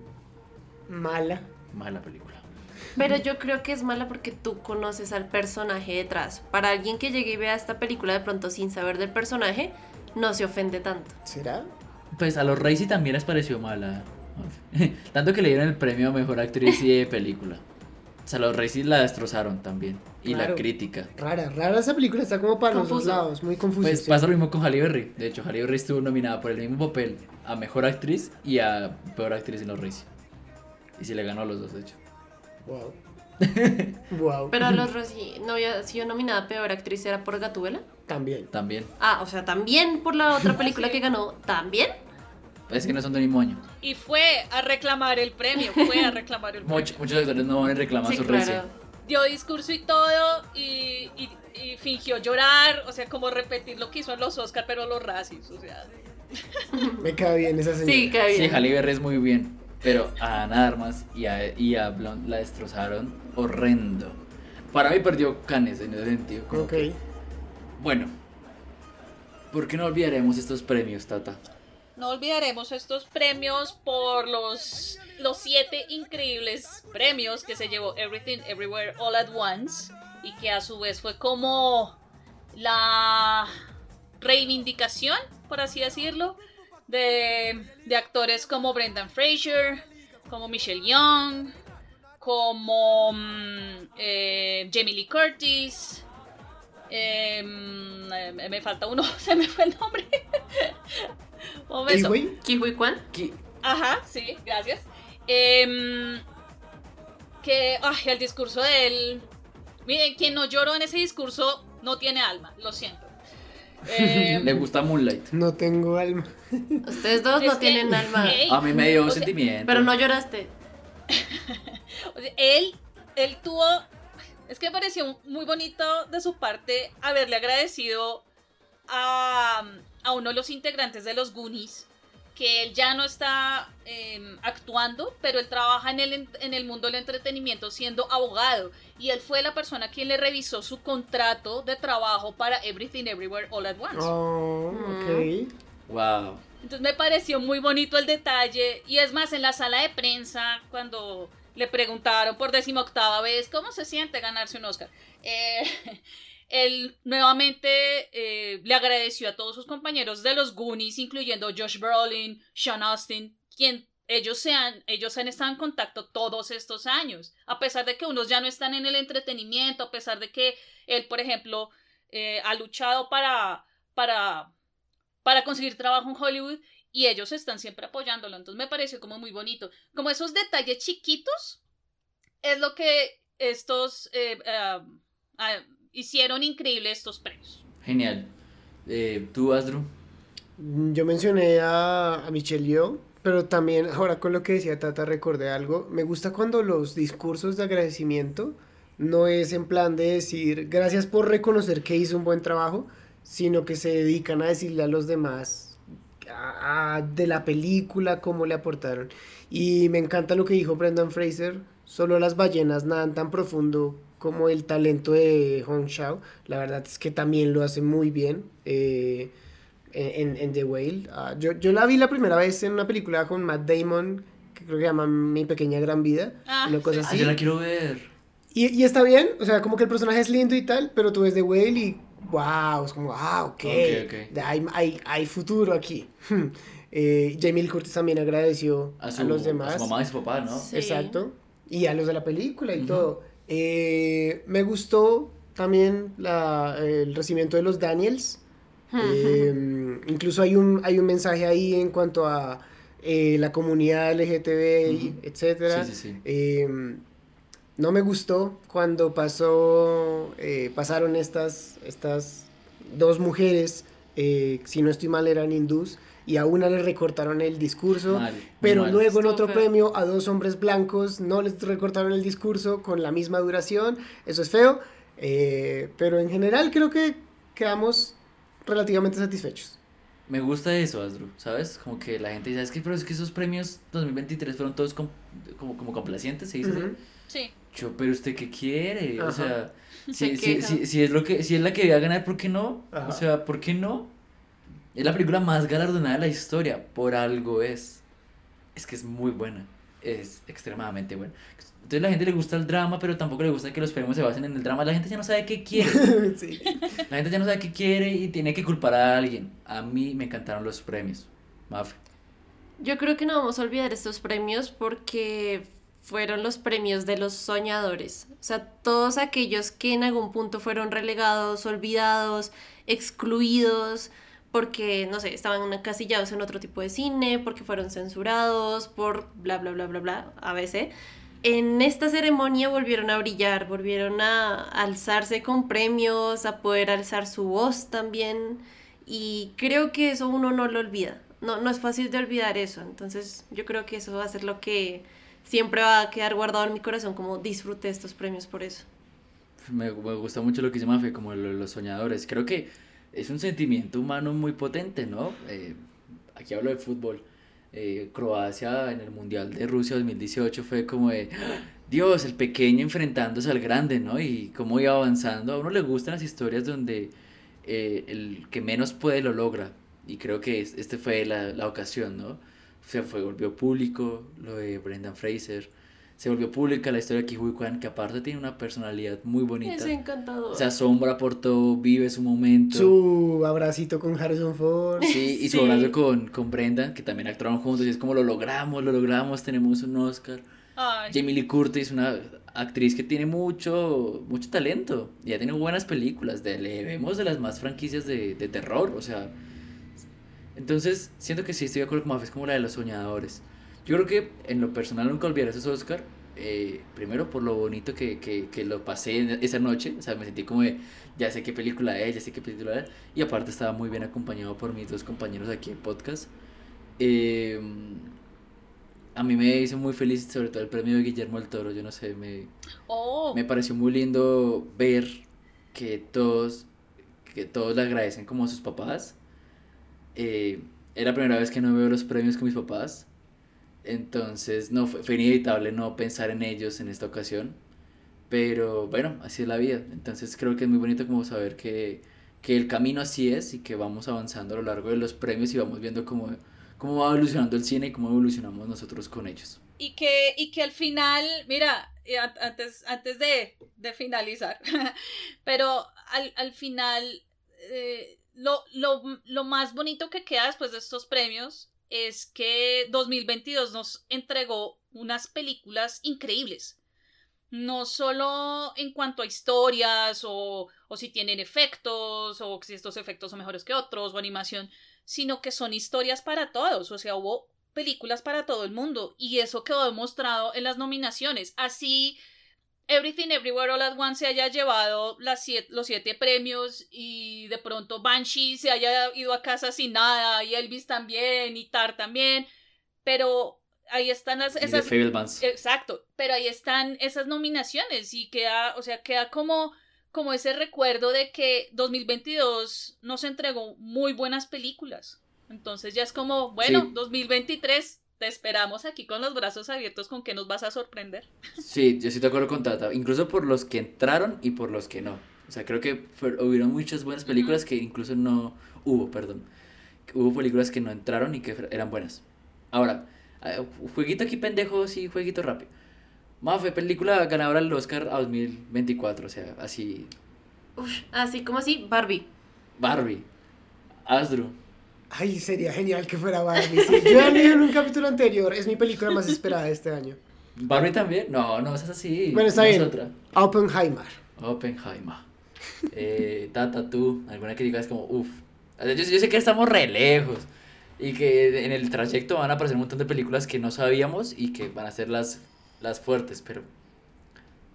Mala. mala película. Pero yo creo que es mala porque tú conoces al personaje detrás. Para alguien que llegue y vea esta película de pronto sin saber del personaje, no se ofende tanto. ¿Será? Pues a los Racy también les pareció mala. Tanto que le dieron el premio a Mejor Actriz y de Película. O sea, los Racy la destrozaron también. Y la crítica. Rara, rara esa película, está como para los dos Confuso. lados, muy confusa. Pues sí. pasa lo mismo con Halle Berry. De hecho, Halle Berry estuvo nominada por el mismo papel a Mejor Actriz y a Peor Actriz en los Racy. Y sí le ganó a los dos, de hecho. Wow. wow. Pero los Rosy no había sido nominada peor actriz, era por Gatúbela. También. También. Ah, o sea, también por la otra película que ganó, también. Es que no son del mismo año. Y fue a reclamar el premio, fue a reclamar el premio. Much- muchos actores no van a reclamar Sí, su claro. Dio discurso y todo y, y- y fingió llorar, o sea, como repetir lo que hizo en los Oscar, pero los racis, o sea. Me cae bien esa señora. Sí, Sí, bien. Halle Berry es muy bien. Pero a Ana Armas y a, y a Blonde la destrozaron horrendo. Para mí perdió Canes en ese sentido. como Ok. que- bueno. ¿Por qué no olvidaremos estos premios, Tata? No olvidaremos estos premios por los, los siete increíbles premios que se llevó Everything Everywhere All at Once y que a su vez fue como la reivindicación, por así decirlo, de, de actores como Brendan Fraser, como Michelle Young, como mm, eh, Jamie Lee Curtis. em, eh, me falta uno, se me fue el nombre. Un ¿Y beso. güey? Kiwi Kwan. Ajá, sí, gracias. Em, que, ay, el discurso de él. Miren, quien no lloró en ese discurso no tiene alma, lo siento. Le gusta Moonlight. No tengo alma. Ustedes dos es no que, tienen alma. A mí me dio o sea, sentimiento. Pero no lloraste. o sea, él, él tuvo. Es que me pareció muy bonito de su parte haberle agradecido a, a uno de los integrantes de los Goonies que él ya no está em, actuando, pero él trabaja en el, en- el mundo del entretenimiento siendo abogado. Y él fue la persona quien le revisó su contrato de trabajo para Everything Everywhere All at Once. Oh, ok. Wow. Entonces me pareció muy bonito el detalle. Y es más, en la sala de prensa, cuando le preguntaron por decimoctava vez cómo se siente ganarse un Oscar, eh, él nuevamente eh, le agradeció a todos sus compañeros de los Goonies, incluyendo Josh Brolin, Sean Austin, quien ellos, sean, ellos han estado en contacto todos estos años. A pesar de que unos ya no están en el entretenimiento, a pesar de que él, por ejemplo, eh, ha luchado para, para, para conseguir trabajo en Hollywood y ellos están siempre apoyándolo. Entonces me pareció como muy bonito. Como esos detalles chiquitos es lo que estos eh, hicieron increíble estos premios. Genial. Eh, ¿Tú, Astro? Yo mencioné a, a Michelle Yeoh, pero también ahora con lo que decía Tata recordé algo. Me gusta cuando los discursos de agradecimiento no es en plan de decir gracias por reconocer que hizo un buen trabajo, sino que se dedican a decirle a los demás a- a- de la película cómo le aportaron. Y me encanta lo que dijo Brendan Fraser, solo las ballenas nadan tan profundo como el talento de Hong Shao. La verdad es que también lo hace muy bien. eh, en, en The Whale. Ah, yo, yo la vi la primera vez en una película con Matt Damon, que creo que se llama Mi Pequeña Gran Vida. Ah, una cosa Ah, así. yo la quiero ver. Y, y está bien, o sea, como que el personaje es lindo y tal, pero tú ves The Whale y wow, es como, ah, ok, Ok, ok. de- Hay, hay, hay futuro aquí. eh, Jamie Lee Curtis también agradeció a, A, los a demás. su mamá y su papá, ¿no? Sí. Exacto. Y a los de la película y todo. Eh, me gustó también la- el recibimiento de los Daniels. Eh, incluso hay un, hay un mensaje ahí en cuanto a eh, la comunidad LGTB, Ujú. etcétera. Sí, sí, sí. Eh, no me gustó cuando pasó, eh, pasaron estas, estas dos mujeres, eh, si no estoy mal eran hindús, y a una le recortaron el discurso, Mal, pero mal. luego en otro feo. premio a dos hombres blancos no les recortaron el discurso con la misma duración, eso es feo, eh, pero en general creo que quedamos relativamente satisfechos. Me gusta eso, Asdru, ¿sabes? Como que la gente dice, es que, pero es que esos premios 2023 fueron todos com- como, como complacientes, se dice. Sí. Yo, pero usted qué quiere, o sea, Se si, si, si, si es lo que, si es la que iba a ganar, ¿por qué no? Ajá. O sea, ¿por qué no? Es la película más galardonada de la historia, por algo es. Es que es muy buena, es extremadamente buena. Entonces la gente le gusta el drama, pero tampoco le gusta que los premios se basen en el drama. La gente ya no sabe qué quiere. Sí. La gente ya no sabe qué quiere y tiene que culpar a alguien. A mí me encantaron los premios. Mafe. Yo creo que no vamos a olvidar estos premios porque fueron los premios de los soñadores. O sea, todos aquellos que en algún punto fueron relegados, olvidados, excluidos, porque, no sé, estaban encasillados en otro tipo de cine, porque fueron censurados, por bla, bla, bla, bla, bla, a veces. En esta ceremonia volvieron a brillar, volvieron a alzarse con premios, a poder alzar su voz también. Y creo que eso uno no lo olvida. No, no es fácil de olvidar eso. Entonces yo creo que eso va a ser lo que siempre va a quedar guardado en mi corazón, como disfruté estos premios por eso. Me, me gusta mucho lo que dice Mafe, como lo los soñadores. Creo que es un sentimiento humano muy potente, ¿no? Eh, aquí hablo de fútbol. Eh, Croacia en el Mundial de Rusia 2018 fue como de, ¡Ah! Dios, el pequeño enfrentándose al grande, ¿no? Y cómo iba avanzando. A uno le gustan las historias donde eh, el que menos puede lo logra. Y creo que es- este fue la, la ocasión, ¿no? Se fue, volvió público lo de Brendan Fraser. Se volvió pública la historia de Kihui Kwan, que aparte tiene una personalidad muy bonita. Es encantador. Se asombra por todo, vive su momento. Su abracito con Harrison Ford. Sí, y su Sí. abrazo con, con Brenda, que también actuaron juntos, y es como lo logramos, lo logramos, tenemos un Oscar. Ay, Jamie Lee Curtis, una actriz que tiene mucho, mucho talento, y ya tiene buenas películas, de, le vemos de las más franquicias de, de terror, o sea. Entonces, siento que sí estoy de acuerdo con Mafe, es como la de los soñadores. Yo creo que en lo personal nunca olvidaré esos Oscar, eh, primero por lo bonito que, que, que lo pasé esa noche, o sea, me sentí como de, ya sé qué película es, ya sé qué película es, y aparte estaba muy bien acompañado por mis dos compañeros aquí en podcast. Eh, a mí me hizo muy feliz, sobre todo el premio de Guillermo del Toro, yo no sé, me, oh, me pareció muy lindo ver que todos, que todos le agradecen como a sus papás. Eh, es la primera vez que no veo los premios con mis papás. Entonces, no, fue, fue inevitable no pensar en ellos en esta ocasión. Pero bueno, así es la vida. Entonces creo que es muy bonito como saber que, que el camino así es y que vamos avanzando a lo largo de los premios y vamos viendo cómo, cómo va evolucionando el cine y cómo evolucionamos nosotros con ellos. y que, y que al final, mira, a- antes, antes de, de finalizar, pero al, al final, eh, lo, lo, lo más bonito que queda después de estos premios es que 2022 nos entregó unas películas increíbles. No solo en cuanto a historias o, o si tienen efectos o si estos efectos son mejores que otros o animación, sino que son historias para todos. O sea, hubo películas para todo el mundo y eso quedó demostrado en las nominaciones. Así Everything Everywhere All at Once se haya llevado las siete- los siete premios y de pronto Banshee se haya ido a casa sin nada y Elvis también y Tar también, pero ahí están las, esas... Exacto, pero ahí están esas nominaciones y queda, o sea, queda como, como ese recuerdo de que 2022 nos entregó muy buenas películas. Entonces ya es como, bueno, Sí. 2023, te esperamos aquí con los brazos abiertos con que nos vas a sorprender. Sí, yo sí te acuerdo con Tata, incluso por los que entraron y por los que no. O sea, creo que fue- hubieron muchas buenas películas que incluso no hubo, perdón. Hubo películas que no entraron y que eran buenas. Ahora, eh, jueguito aquí pendejo, sí, jueguito rápido. Mafe, película ganadora del Oscar a 2024, o sea, así. Uf, así como así, Barbie. Barbie, Asdru. Ay, sería genial que fuera Barbie. sí. Yo ya dije en un capítulo anterior, es mi película más esperada de este año. ¿Barbie también? No, no, esa es así. Bueno, está no es bien. otra. Oppenheimer. Oppenheimer. Eh, Tata, tú, alguna que digas como, uff. Yo, yo sé que estamos re lejos y que en el trayecto van a aparecer un montón de películas que no sabíamos y que van a ser las, las fuertes, pero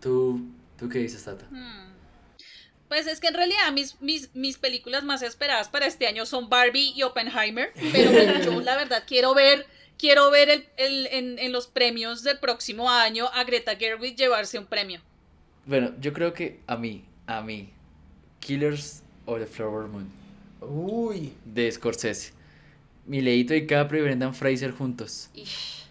tú, ¿tú qué dices, Tata? Hmm. Pues es que en realidad mis, mis, mis películas más esperadas para este año son Barbie y Oppenheimer, pero bueno, yo la verdad quiero ver, quiero ver el, el- en, en los premios del próximo año a Greta Gerwig llevarse un premio. Bueno, yo creo que a mí, a mí, Killers of the Flower Moon Uy. de Scorsese. Mileito DiCaprio y Brendan Fraser juntos. Ish.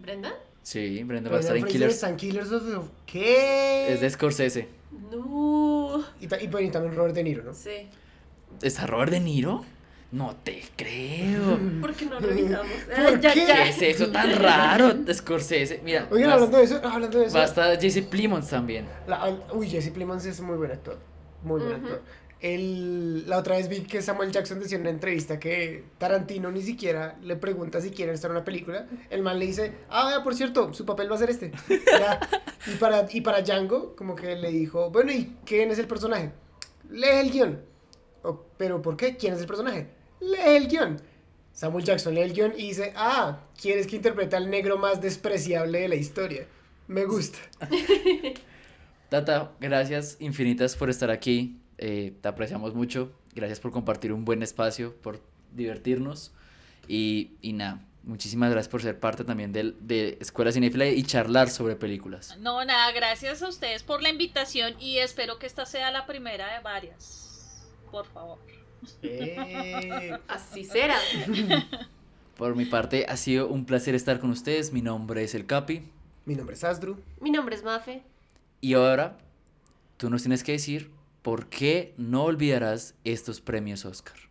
¿Brenda? Sí, Brendan va a estar Brendan en Fraser Killers. está en Killers of the... ¿Qué? Es de Scorsese. No. Y, ta- y, bueno, y también Robert De Niro, ¿no? Sí. ¿Está Robert De Niro? No te creo. ¿Por qué no revisamos? ¿Por Ah, ya, qué? ya. ¿Qué es eso tan raro Scorsese? Mira, Oigan, hablando de eso, hablando de eso. basta Jesse Plimons también. la- uy, Jesse Plemons es muy buen actor. Muy buen actor. El, la otra vez vi que Samuel Jackson decía en una entrevista que Tarantino ni siquiera le pregunta si quiere estar en una película. El man le dice, ah, por cierto, su papel va a ser este. Y, para, y para Django, como que le dijo, bueno, ¿y quién es el personaje? Lee el guion. "Oh, ¿Pero por qué? ¿Quién es el personaje? Lee el guion. Samuel Jackson lee el guion y dice, ah, ¿quieres que interprete al negro más despreciable de la historia? Me gusta. Tata, gracias infinitas por estar aquí. Eh, te apreciamos mucho. Gracias por compartir un buen espacio, por divertirnos. Y, y nada, muchísimas gracias por ser parte también del- de Escuela Cinéfila y charlar sobre películas. No, nada, gracias a ustedes por la invitación y espero que esta sea la primera de varias. Por favor. Eh, Así será. Por mi parte, ha sido un placer estar con ustedes. Mi nombre es El Capi. mi nombre es Asdru. Mi nombre es Mafe. Y ahora, tú nos tienes que decir por qué no olvidarás estos premios Oscar.